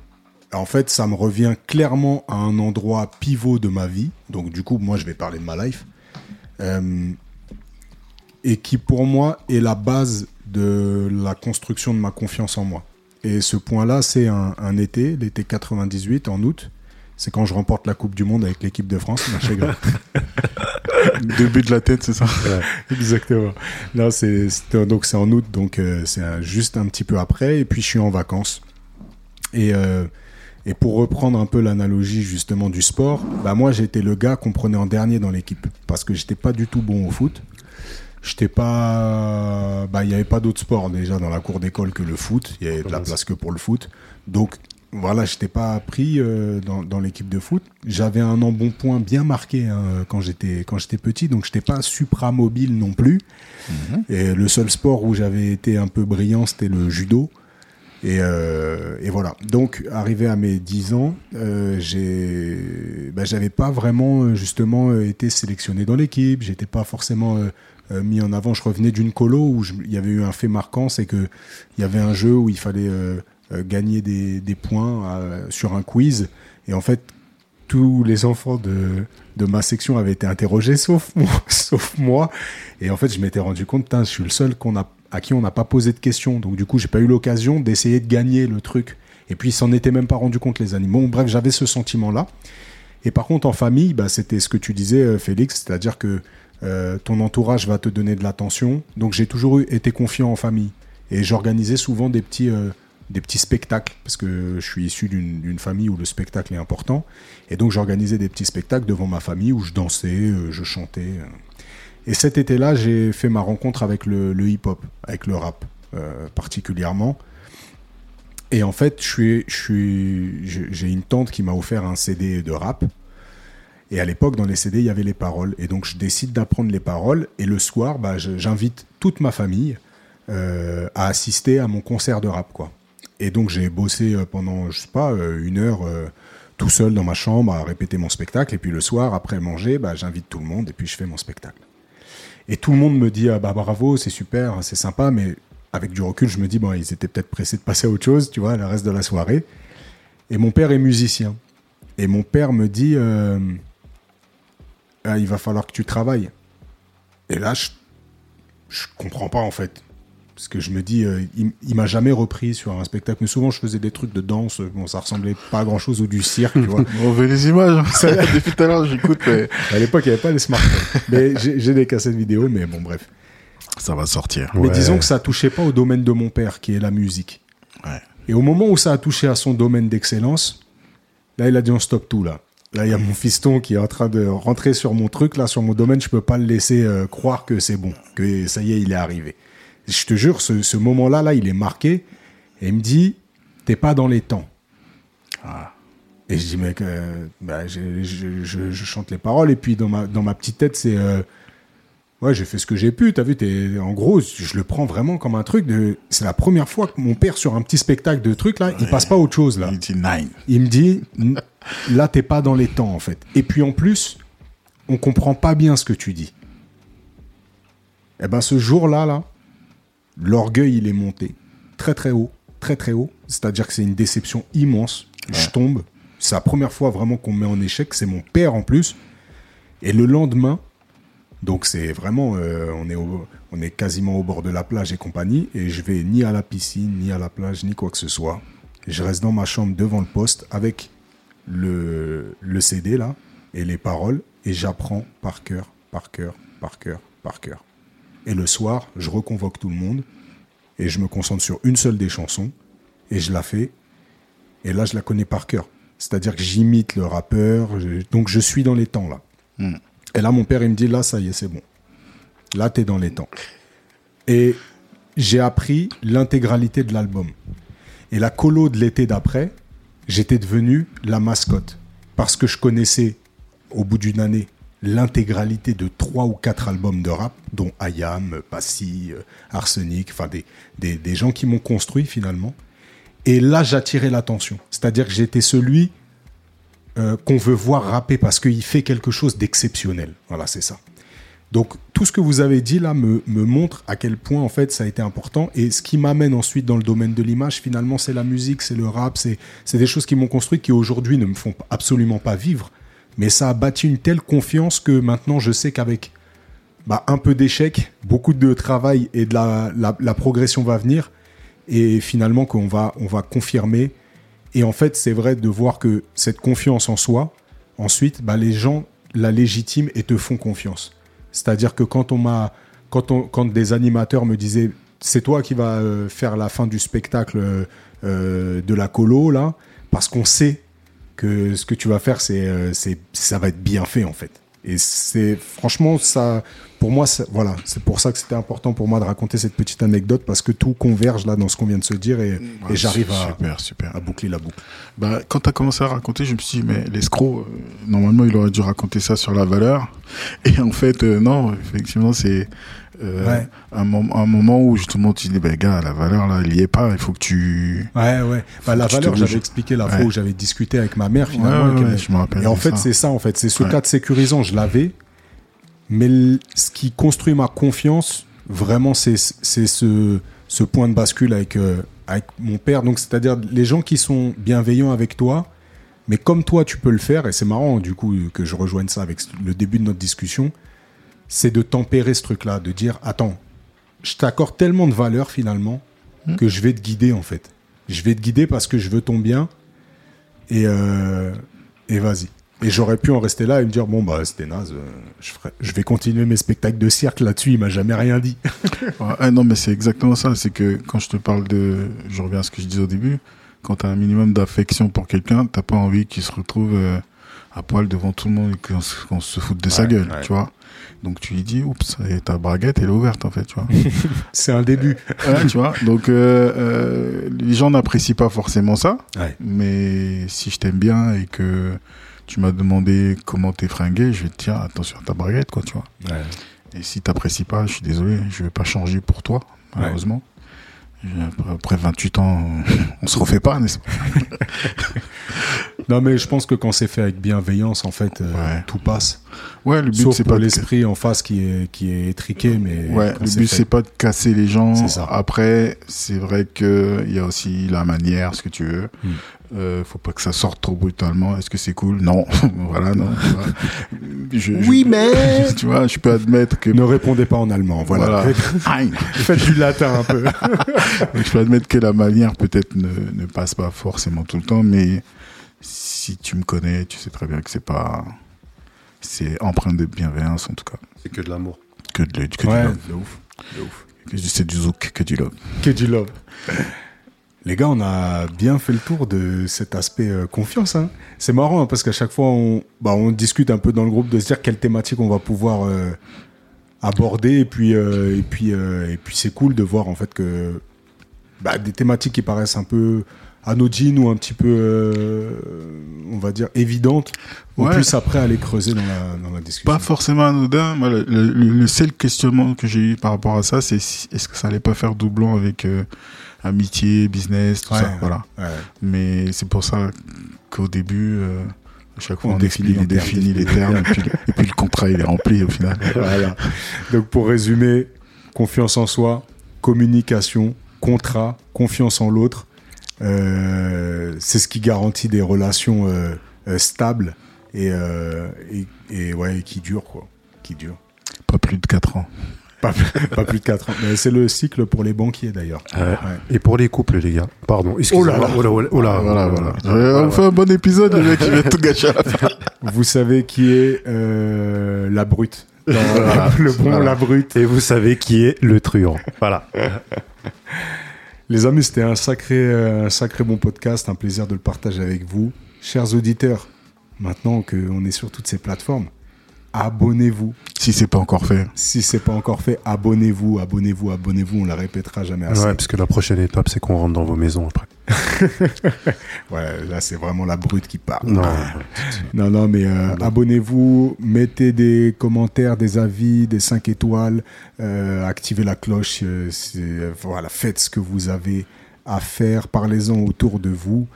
Speaker 1: En fait, ça me revient clairement à un endroit pivot de ma vie. Donc, du coup, moi, je vais parler de ma life. Euh, et qui, pour moi, est la base de la construction de ma confiance en moi. Et ce point-là, c'est un, un été, l'été 98, en août. C'est quand je remporte la Coupe du Monde avec l'équipe de France. Rigole. *laughs*
Speaker 3: Début de la tête, c'est ça?
Speaker 1: Exactement. Là, c'est donc c'est en août, donc euh, c'est juste un petit peu après, et puis je suis en vacances. Et euh, et pour reprendre un peu l'analogie justement du sport, bah moi j'étais le gars qu'on prenait en dernier dans l'équipe parce que j'étais pas du tout bon au foot. J'étais pas, bah il y avait pas d'autres sports déjà dans la cour d'école que le foot. Il y avait de la place que pour le foot. Donc voilà, j'étais pas pris euh, dans, dans l'équipe de foot. J'avais un embonpoint bien marqué hein, quand j'étais quand j'étais petit, donc j'étais pas supra mobile non plus. Et le seul sport où j'avais été un peu brillant, c'était le judo. Et, euh, et voilà. Donc, arrivé à mes 10 ans, euh, bah, j'avais pas vraiment euh, justement euh, été sélectionné dans l'équipe. J'étais pas forcément mis en avant. Je revenais d'une colo où il y avait eu un fait marquant, c'est que il y avait un jeu où il fallait gagner des, points sur un quiz. Et en fait, tous les enfants de, ma section avaient été interrogés, *laughs* sauf moi. sauf moi. Et en fait, je m'étais rendu compte, je suis le seul qu'on a, à qui on n'a pas posé de questions. Donc du coup, j'ai pas eu l'occasion d'essayer de gagner le truc. Et puis, ils s'en étaient même pas rendu compte, les animaux. Bref, j'avais ce sentiment-là. Et par contre, en famille, bah, c'était ce que tu disais, euh, Félix, c'est-à-dire que euh, ton entourage va te donner de l'attention. Donc j'ai toujours eu, été confiant en famille. Et j'organisais souvent des petits, euh, des petits spectacles, parce que je suis issu d'une famille où le spectacle est important. Et donc j'organisais des petits spectacles devant ma famille où je dansais, je chantais. Et cet été-là, j'ai fait ma rencontre avec le, hip-hop, avec le rap euh, particulièrement. Et en fait, suis, je suis, j'ai une tante qui m'a offert un CD de rap. Et à l'époque, dans les CD, il y avait les paroles. Et donc, je décide d'apprendre les paroles. Et le soir, bah, j'invite toute ma famille euh, à assister à mon concert de rap, quoi. Et donc, j'ai bossé euh, pendant, je sais pas, une heure tout seul dans ma chambre à répéter mon spectacle. Et puis le soir, après manger, bah, j'invite tout le monde et puis je fais mon spectacle. Et tout le monde me dit, ah, bah, bravo, c'est super, c'est sympa, mais avec du recul, je me dis, bon, ils étaient peut-être pressés de passer à autre chose, tu vois, le reste de la soirée. Et mon père est musicien. Et mon père me dit, euh, Ah, il va falloir que tu travailles. Et là, je, je comprends pas, en fait. Parce que je me dis, euh, il, il m'a jamais repris sur un spectacle. Mais souvent, je faisais des trucs de danse. Bon, ça ressemblait pas à grand chose ou du cirque, tu vois. *laughs*
Speaker 3: On veut les images. *laughs* hein. *laughs* Depuis tout à l'heure, j'écoute, mais
Speaker 1: À l'époque, il n'y avait pas les smartphones. mais j'ai des cassettes vidéo, mais bon, bref.
Speaker 3: ça va sortir.
Speaker 1: Mais
Speaker 2: Ouais.
Speaker 1: disons que ça touchait pas au domaine de mon père, qui est la musique.
Speaker 3: Ouais.
Speaker 1: Et au moment où ça a touché à son domaine d'excellence, là, il a dit on stoppe tout là. Là, il y a mon fiston qui est en train de rentrer sur mon truc, là, sur mon domaine. Je peux pas le laisser euh, croire que c'est bon, que ça y est, il est arrivé. Je te jure, ce, ce moment-là, là, il est marqué. Et il me dit, t'es pas dans les temps. Et je dis, mec, euh, bah, je, je- je- je chante les paroles. Et puis, dans ma, dans ma petite tête, c'est, euh, ouais, j'ai fait ce que j'ai pu. T'as vu, t'es, en gros, je le prends vraiment comme un truc de, c'est la première fois que mon père, sur un petit spectacle de trucs, là, il passe pas autre chose, là.
Speaker 3: Il dit nine.
Speaker 1: Il me dit, là, t'es pas dans les temps, en fait. Et puis, en plus, on comprend pas bien ce que tu dis. Eh ben, ce jour-là, là, l'orgueil, il est monté très, très haut, très, très haut. C'est-à-dire que c'est une déception immense. Je tombe. C'est la première fois vraiment qu'on me met en échec. C'est mon père, en plus. Et le lendemain, donc c'est vraiment, euh, on, est au- on est quasiment au bord de la plage et compagnie, et je vais ni à la piscine, ni à la plage, ni quoi que ce soit. Je reste dans ma chambre devant le poste avec le, le CD là et les paroles, et j'apprends par cœur, par cœur, par cœur, par cœur. Et le soir, je reconvoque tout le monde, et je me concentre sur une seule des chansons, et je la fais, et là je la connais par cœur. C'est-à-dire que j'imite le rappeur, je- donc je suis dans les temps là. Et là, mon père, il me dit, là, ça y est, c'est bon. Là, t'es dans les temps. Et j'ai appris l'intégralité de l'album. Et la colo de l'été d'après, j'étais devenu la mascotte. Parce que je connaissais, au bout d'une année, l'intégralité de trois ou quatre albums de rap, dont Ayam, Passy, euh, Arsenic, enfin des, des, des gens qui m'ont construit finalement. Et là, j'attirais l'attention. C'est-à-dire que j'étais celui euh, qu'on veut voir rapper parce qu'il fait quelque chose d'exceptionnel. Voilà, c'est ça. Donc tout ce que vous avez dit là me, me montre à quel point en fait ça a été important et ce qui m'amène ensuite dans le domaine de l'image finalement c'est la musique, c'est le rap, c'est c'est des choses qui m'ont construit qui aujourd'hui ne me font absolument pas vivre mais ça a bâti une telle confiance que maintenant je sais qu'avec bah, un peu d'échec, beaucoup de travail et de la, progression va venir et finalement qu'on va on va confirmer et en fait, c'est vrai de voir que cette confiance en soi, ensuite, bah, les gens la légitiment et te font confiance. C'est-à-dire que quand on m'a, quand on, des animateurs me disaient, c'est toi qui vas euh, faire la fin du spectacle euh, euh, de la colo là, parce qu'on sait que ce que tu vas faire, c'est, euh, c'est, ça va être bien fait en fait. Et c'est franchement ça, pour moi, ça- voilà, c'est pour ça que c'était important pour moi de raconter cette petite anecdote parce que tout converge là dans ce qu'on vient de se dire et, et j'arrive à,
Speaker 3: Super, super.
Speaker 1: à boucler la boucle.
Speaker 3: Bah, quand tu as commencé à raconter, je me suis dit, mais l'escroc, euh, normalement, il aurait dû raconter ça sur la valeur. Et en fait, euh, non, effectivement, c'est euh,
Speaker 1: Ouais.
Speaker 3: un, mom- un moment où justement tu dis, bah, gars, la valeur, là, il y est pas, il faut que tu.
Speaker 1: Ouais, ouais. Bah, la valeur, j'avais expliqué la fois
Speaker 3: Ouais.
Speaker 1: où j'avais discuté avec ma mère, finalement.
Speaker 3: Ouais, je me rappelle
Speaker 1: et en fait, c'est ça, en fait. C'est ce cadre sécurisant, je l'avais. Mais ce qui construit ma confiance, vraiment, c'est c'est ce, ce point de bascule avec, euh, avec mon père. Donc, c'est-à-dire les gens qui sont bienveillants avec toi, mais comme toi, tu peux le faire, et c'est marrant du coup que je rejoigne ça avec le début de notre discussion, c'est de tempérer ce truc-là, de dire attends, je t'accorde tellement de valeur finalement
Speaker 3: Hmm.
Speaker 1: que je vais te guider en fait. Je vais te guider parce que je veux ton bien, et, euh, et vas-y. Et j'aurais pu en rester là et me dire bon bah c'était naze, euh, je, ferai, je vais continuer mes spectacles de cirque là-dessus, il m'a jamais rien dit.
Speaker 3: Ouais, *laughs* ah non, mais c'est exactement ça. C'est que quand je te parle de, je reviens à ce que je disais au début, quand t'as un minimum d'affection pour quelqu'un, t'as pas envie qu'il se retrouve euh, à poil devant tout le monde et qu'on se, foute de sa gueule,
Speaker 1: ouais.
Speaker 3: tu vois. Donc tu lui dis, oups, et ta braguette, elle est ouverte en fait, tu vois. *laughs*
Speaker 1: c'est un début. *laughs*
Speaker 3: Ouais, tu vois. Donc euh, euh, les gens n'apprécient pas forcément ça,
Speaker 1: Ouais.
Speaker 3: mais si je t'aime bien et que tu m'as demandé comment t'es fringué, je vais te dire attention à ta braguette, quoi, tu vois.
Speaker 1: Ouais.
Speaker 3: Et si t'apprécies pas, je suis désolé, je vais pas changer pour toi, malheureusement. Après, après 28 ans, on se refait pas, n'est-ce pas? *laughs*
Speaker 1: Non, mais je pense que quand c'est fait avec bienveillance, en fait, euh,
Speaker 3: Ouais.
Speaker 1: tout passe.
Speaker 3: Ouais, le but c'est pas de-
Speaker 1: l'esprit en face qui est, qui est étriqué, mais.
Speaker 3: Ouais, le but c'est pas de casser les gens. Après, c'est vrai que il y a aussi la manière, ce que tu veux.
Speaker 1: Hmm.
Speaker 3: Euh, faut pas que ça sorte trop brutalement. Est-ce que c'est cool? Non, *laughs* voilà, non. je-
Speaker 1: Oui, mais. *laughs*
Speaker 3: tu vois, je peux admettre que
Speaker 1: Ne répondez pas en allemand, voilà.
Speaker 3: Voilà. *laughs*
Speaker 1: Faites du latin un peu.
Speaker 3: je peux admettre que la manière peut-être ne, ne passe pas forcément tout le temps, mais si tu me connais, tu sais très bien que c'est pas, c'est empreint de bienveillance en tout cas,
Speaker 2: C'est que de l'amour.
Speaker 3: que, de, que
Speaker 1: Ouais,
Speaker 3: du love,
Speaker 1: de ouf. De ouf.
Speaker 3: que du- c'est du zouk, que du love.
Speaker 1: Que du love. Les gars, on a bien fait le tour de cet aspect euh, confiance. Hein. C'est marrant hein, parce qu'à chaque fois, on, bah, on discute un peu dans le groupe de se dire quelle thématique on va pouvoir euh, aborder. Et puis, euh, et puis, et puis c'est cool de voir en fait que bah, des thématiques qui paraissent un peu anodines ou un petit peu, on va dire, évidentes, on
Speaker 3: Ouais.
Speaker 1: puisse après aller creuser dans la, dans la discussion.
Speaker 3: Pas forcément anodin. Moi, le, le- le seul questionnement que j'ai eu par rapport à ça, c'est si- est-ce que ça allait pas faire doublon avec amitié, business, tout
Speaker 1: Ouais,
Speaker 3: ça. Voilà.
Speaker 1: Ouais.
Speaker 3: Mais c'est pour ça qu'au début, euh, à chaque fois,
Speaker 1: On
Speaker 3: on,
Speaker 1: définit
Speaker 3: définit, on
Speaker 1: les termes,
Speaker 3: définit les termes, et puis, et puis le contrat, il est rempli au final. *laughs*
Speaker 1: Voilà. Donc pour résumer, confiance en soi, communication, contrat, confiance en l'autre, euh, c'est ce qui garantit des relations euh, euh, stables et, et, et ouais, qui durent quoi, qui durent.
Speaker 3: Pas plus de 4 ans.
Speaker 1: Pas, *laughs* pas plus de 4 ans. Mais c'est le cycle pour les banquiers d'ailleurs.
Speaker 2: Ouais. Et pour les couples, les gars. Pardon.
Speaker 1: Oh là là.
Speaker 2: Oh là, oh là, oh là,
Speaker 3: voilà,
Speaker 2: là,
Speaker 3: voilà.
Speaker 2: là,
Speaker 3: Euh, on fait un bon épisode, le mec, il va tout gâcher à la fin. *laughs*
Speaker 1: Vous savez qui est euh, la brute. Dans
Speaker 2: Voilà. *laughs*
Speaker 1: le bon, la brute.
Speaker 2: Et vous savez qui est le truand. Voilà.
Speaker 1: Les amis, c'était un sacré, euh, un sacré bon podcast, un plaisir de le partager avec vous. Chers auditeurs, maintenant qu'on est sur toutes ces plateformes, abonnez-vous.
Speaker 3: Si c'est pas encore fait.
Speaker 1: Si c'est pas encore fait, abonnez-vous, abonnez-vous, abonnez-vous. On la répétera jamais assez.
Speaker 2: Ouais, parce que la prochaine étape, c'est qu'on rentre dans vos maisons après. *laughs*
Speaker 1: Ouais, là c'est vraiment la brute qui parle.
Speaker 2: Non.
Speaker 1: Non, non, mais euh, abonnez-vous, mettez des commentaires, des avis, des 5 étoiles, euh, activez la cloche, euh, voilà, faites ce que vous avez à faire, parlez-en autour de vous.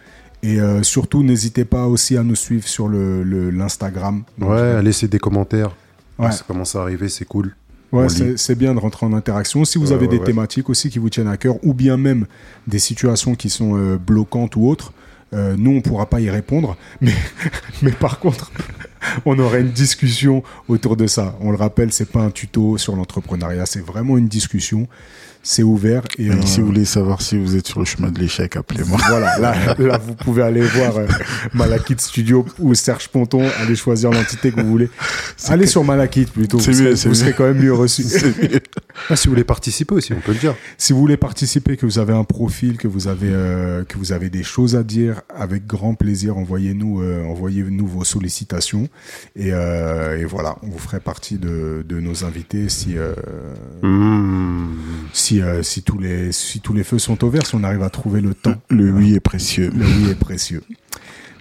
Speaker 1: Et euh, surtout, n'hésitez pas aussi à nous suivre sur le le- l'Instagram. Donc,
Speaker 2: Ouais, laissez des commentaires.
Speaker 1: Ouais.
Speaker 2: Ça commence à arriver, c'est cool.
Speaker 1: Ouais, c'est bien de rentrer en interaction. Si vous avez
Speaker 2: ouais,
Speaker 1: des thématiques aussi qui vous tiennent à cœur, ou bien même des situations qui sont euh, bloquantes ou autres, euh, nous, on pourra pas y répondre. *laughs* Mais, mais par contre, *laughs* on aurait une discussion autour de ça. On le rappelle, c'est pas un tuto sur l'entrepreneuriat, c'est vraiment une discussion. C'est ouvert. Et, euh,
Speaker 3: si vous voulez savoir si vous êtes sur le chemin de l'échec, appelez-moi. *laughs*
Speaker 1: voilà, là, là, vous pouvez aller voir euh, Malakit Studio ou Serge Ponton, allez choisir l'entité que vous voulez. Allez sur Malakit plutôt, vous,
Speaker 3: C'est
Speaker 1: serez,
Speaker 3: mieux, c'est
Speaker 1: vous serez quand même mieux reçu. *laughs*
Speaker 2: Ah, si vous voulez participer aussi, on peut le dire.
Speaker 1: Si vous voulez participer, que vous avez un profil, que vous avez euh, que vous avez des choses à dire, avec grand plaisir, envoyez-nous euh, envoyez-nous vos sollicitations et, euh, et voilà, on vous ferait partie de, de nos invités si euh,
Speaker 2: Mmh.
Speaker 1: si euh, si tous les si tous les feux sont au vert, si on arrive à trouver le temps.
Speaker 3: Le oui est précieux.
Speaker 1: Le oui est précieux.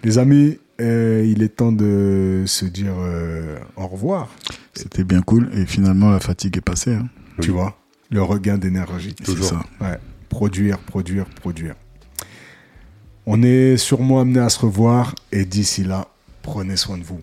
Speaker 1: Les amis, euh, il est temps de se dire euh, au revoir.
Speaker 3: C'était bien cool. Et finalement, la fatigue est passée. hein.
Speaker 1: Tu vois, le regain d'énergie.
Speaker 3: C'est ça.
Speaker 1: Ouais, produire, produire, produire. On est sûrement amené à se revoir et d'ici là, prenez soin de vous.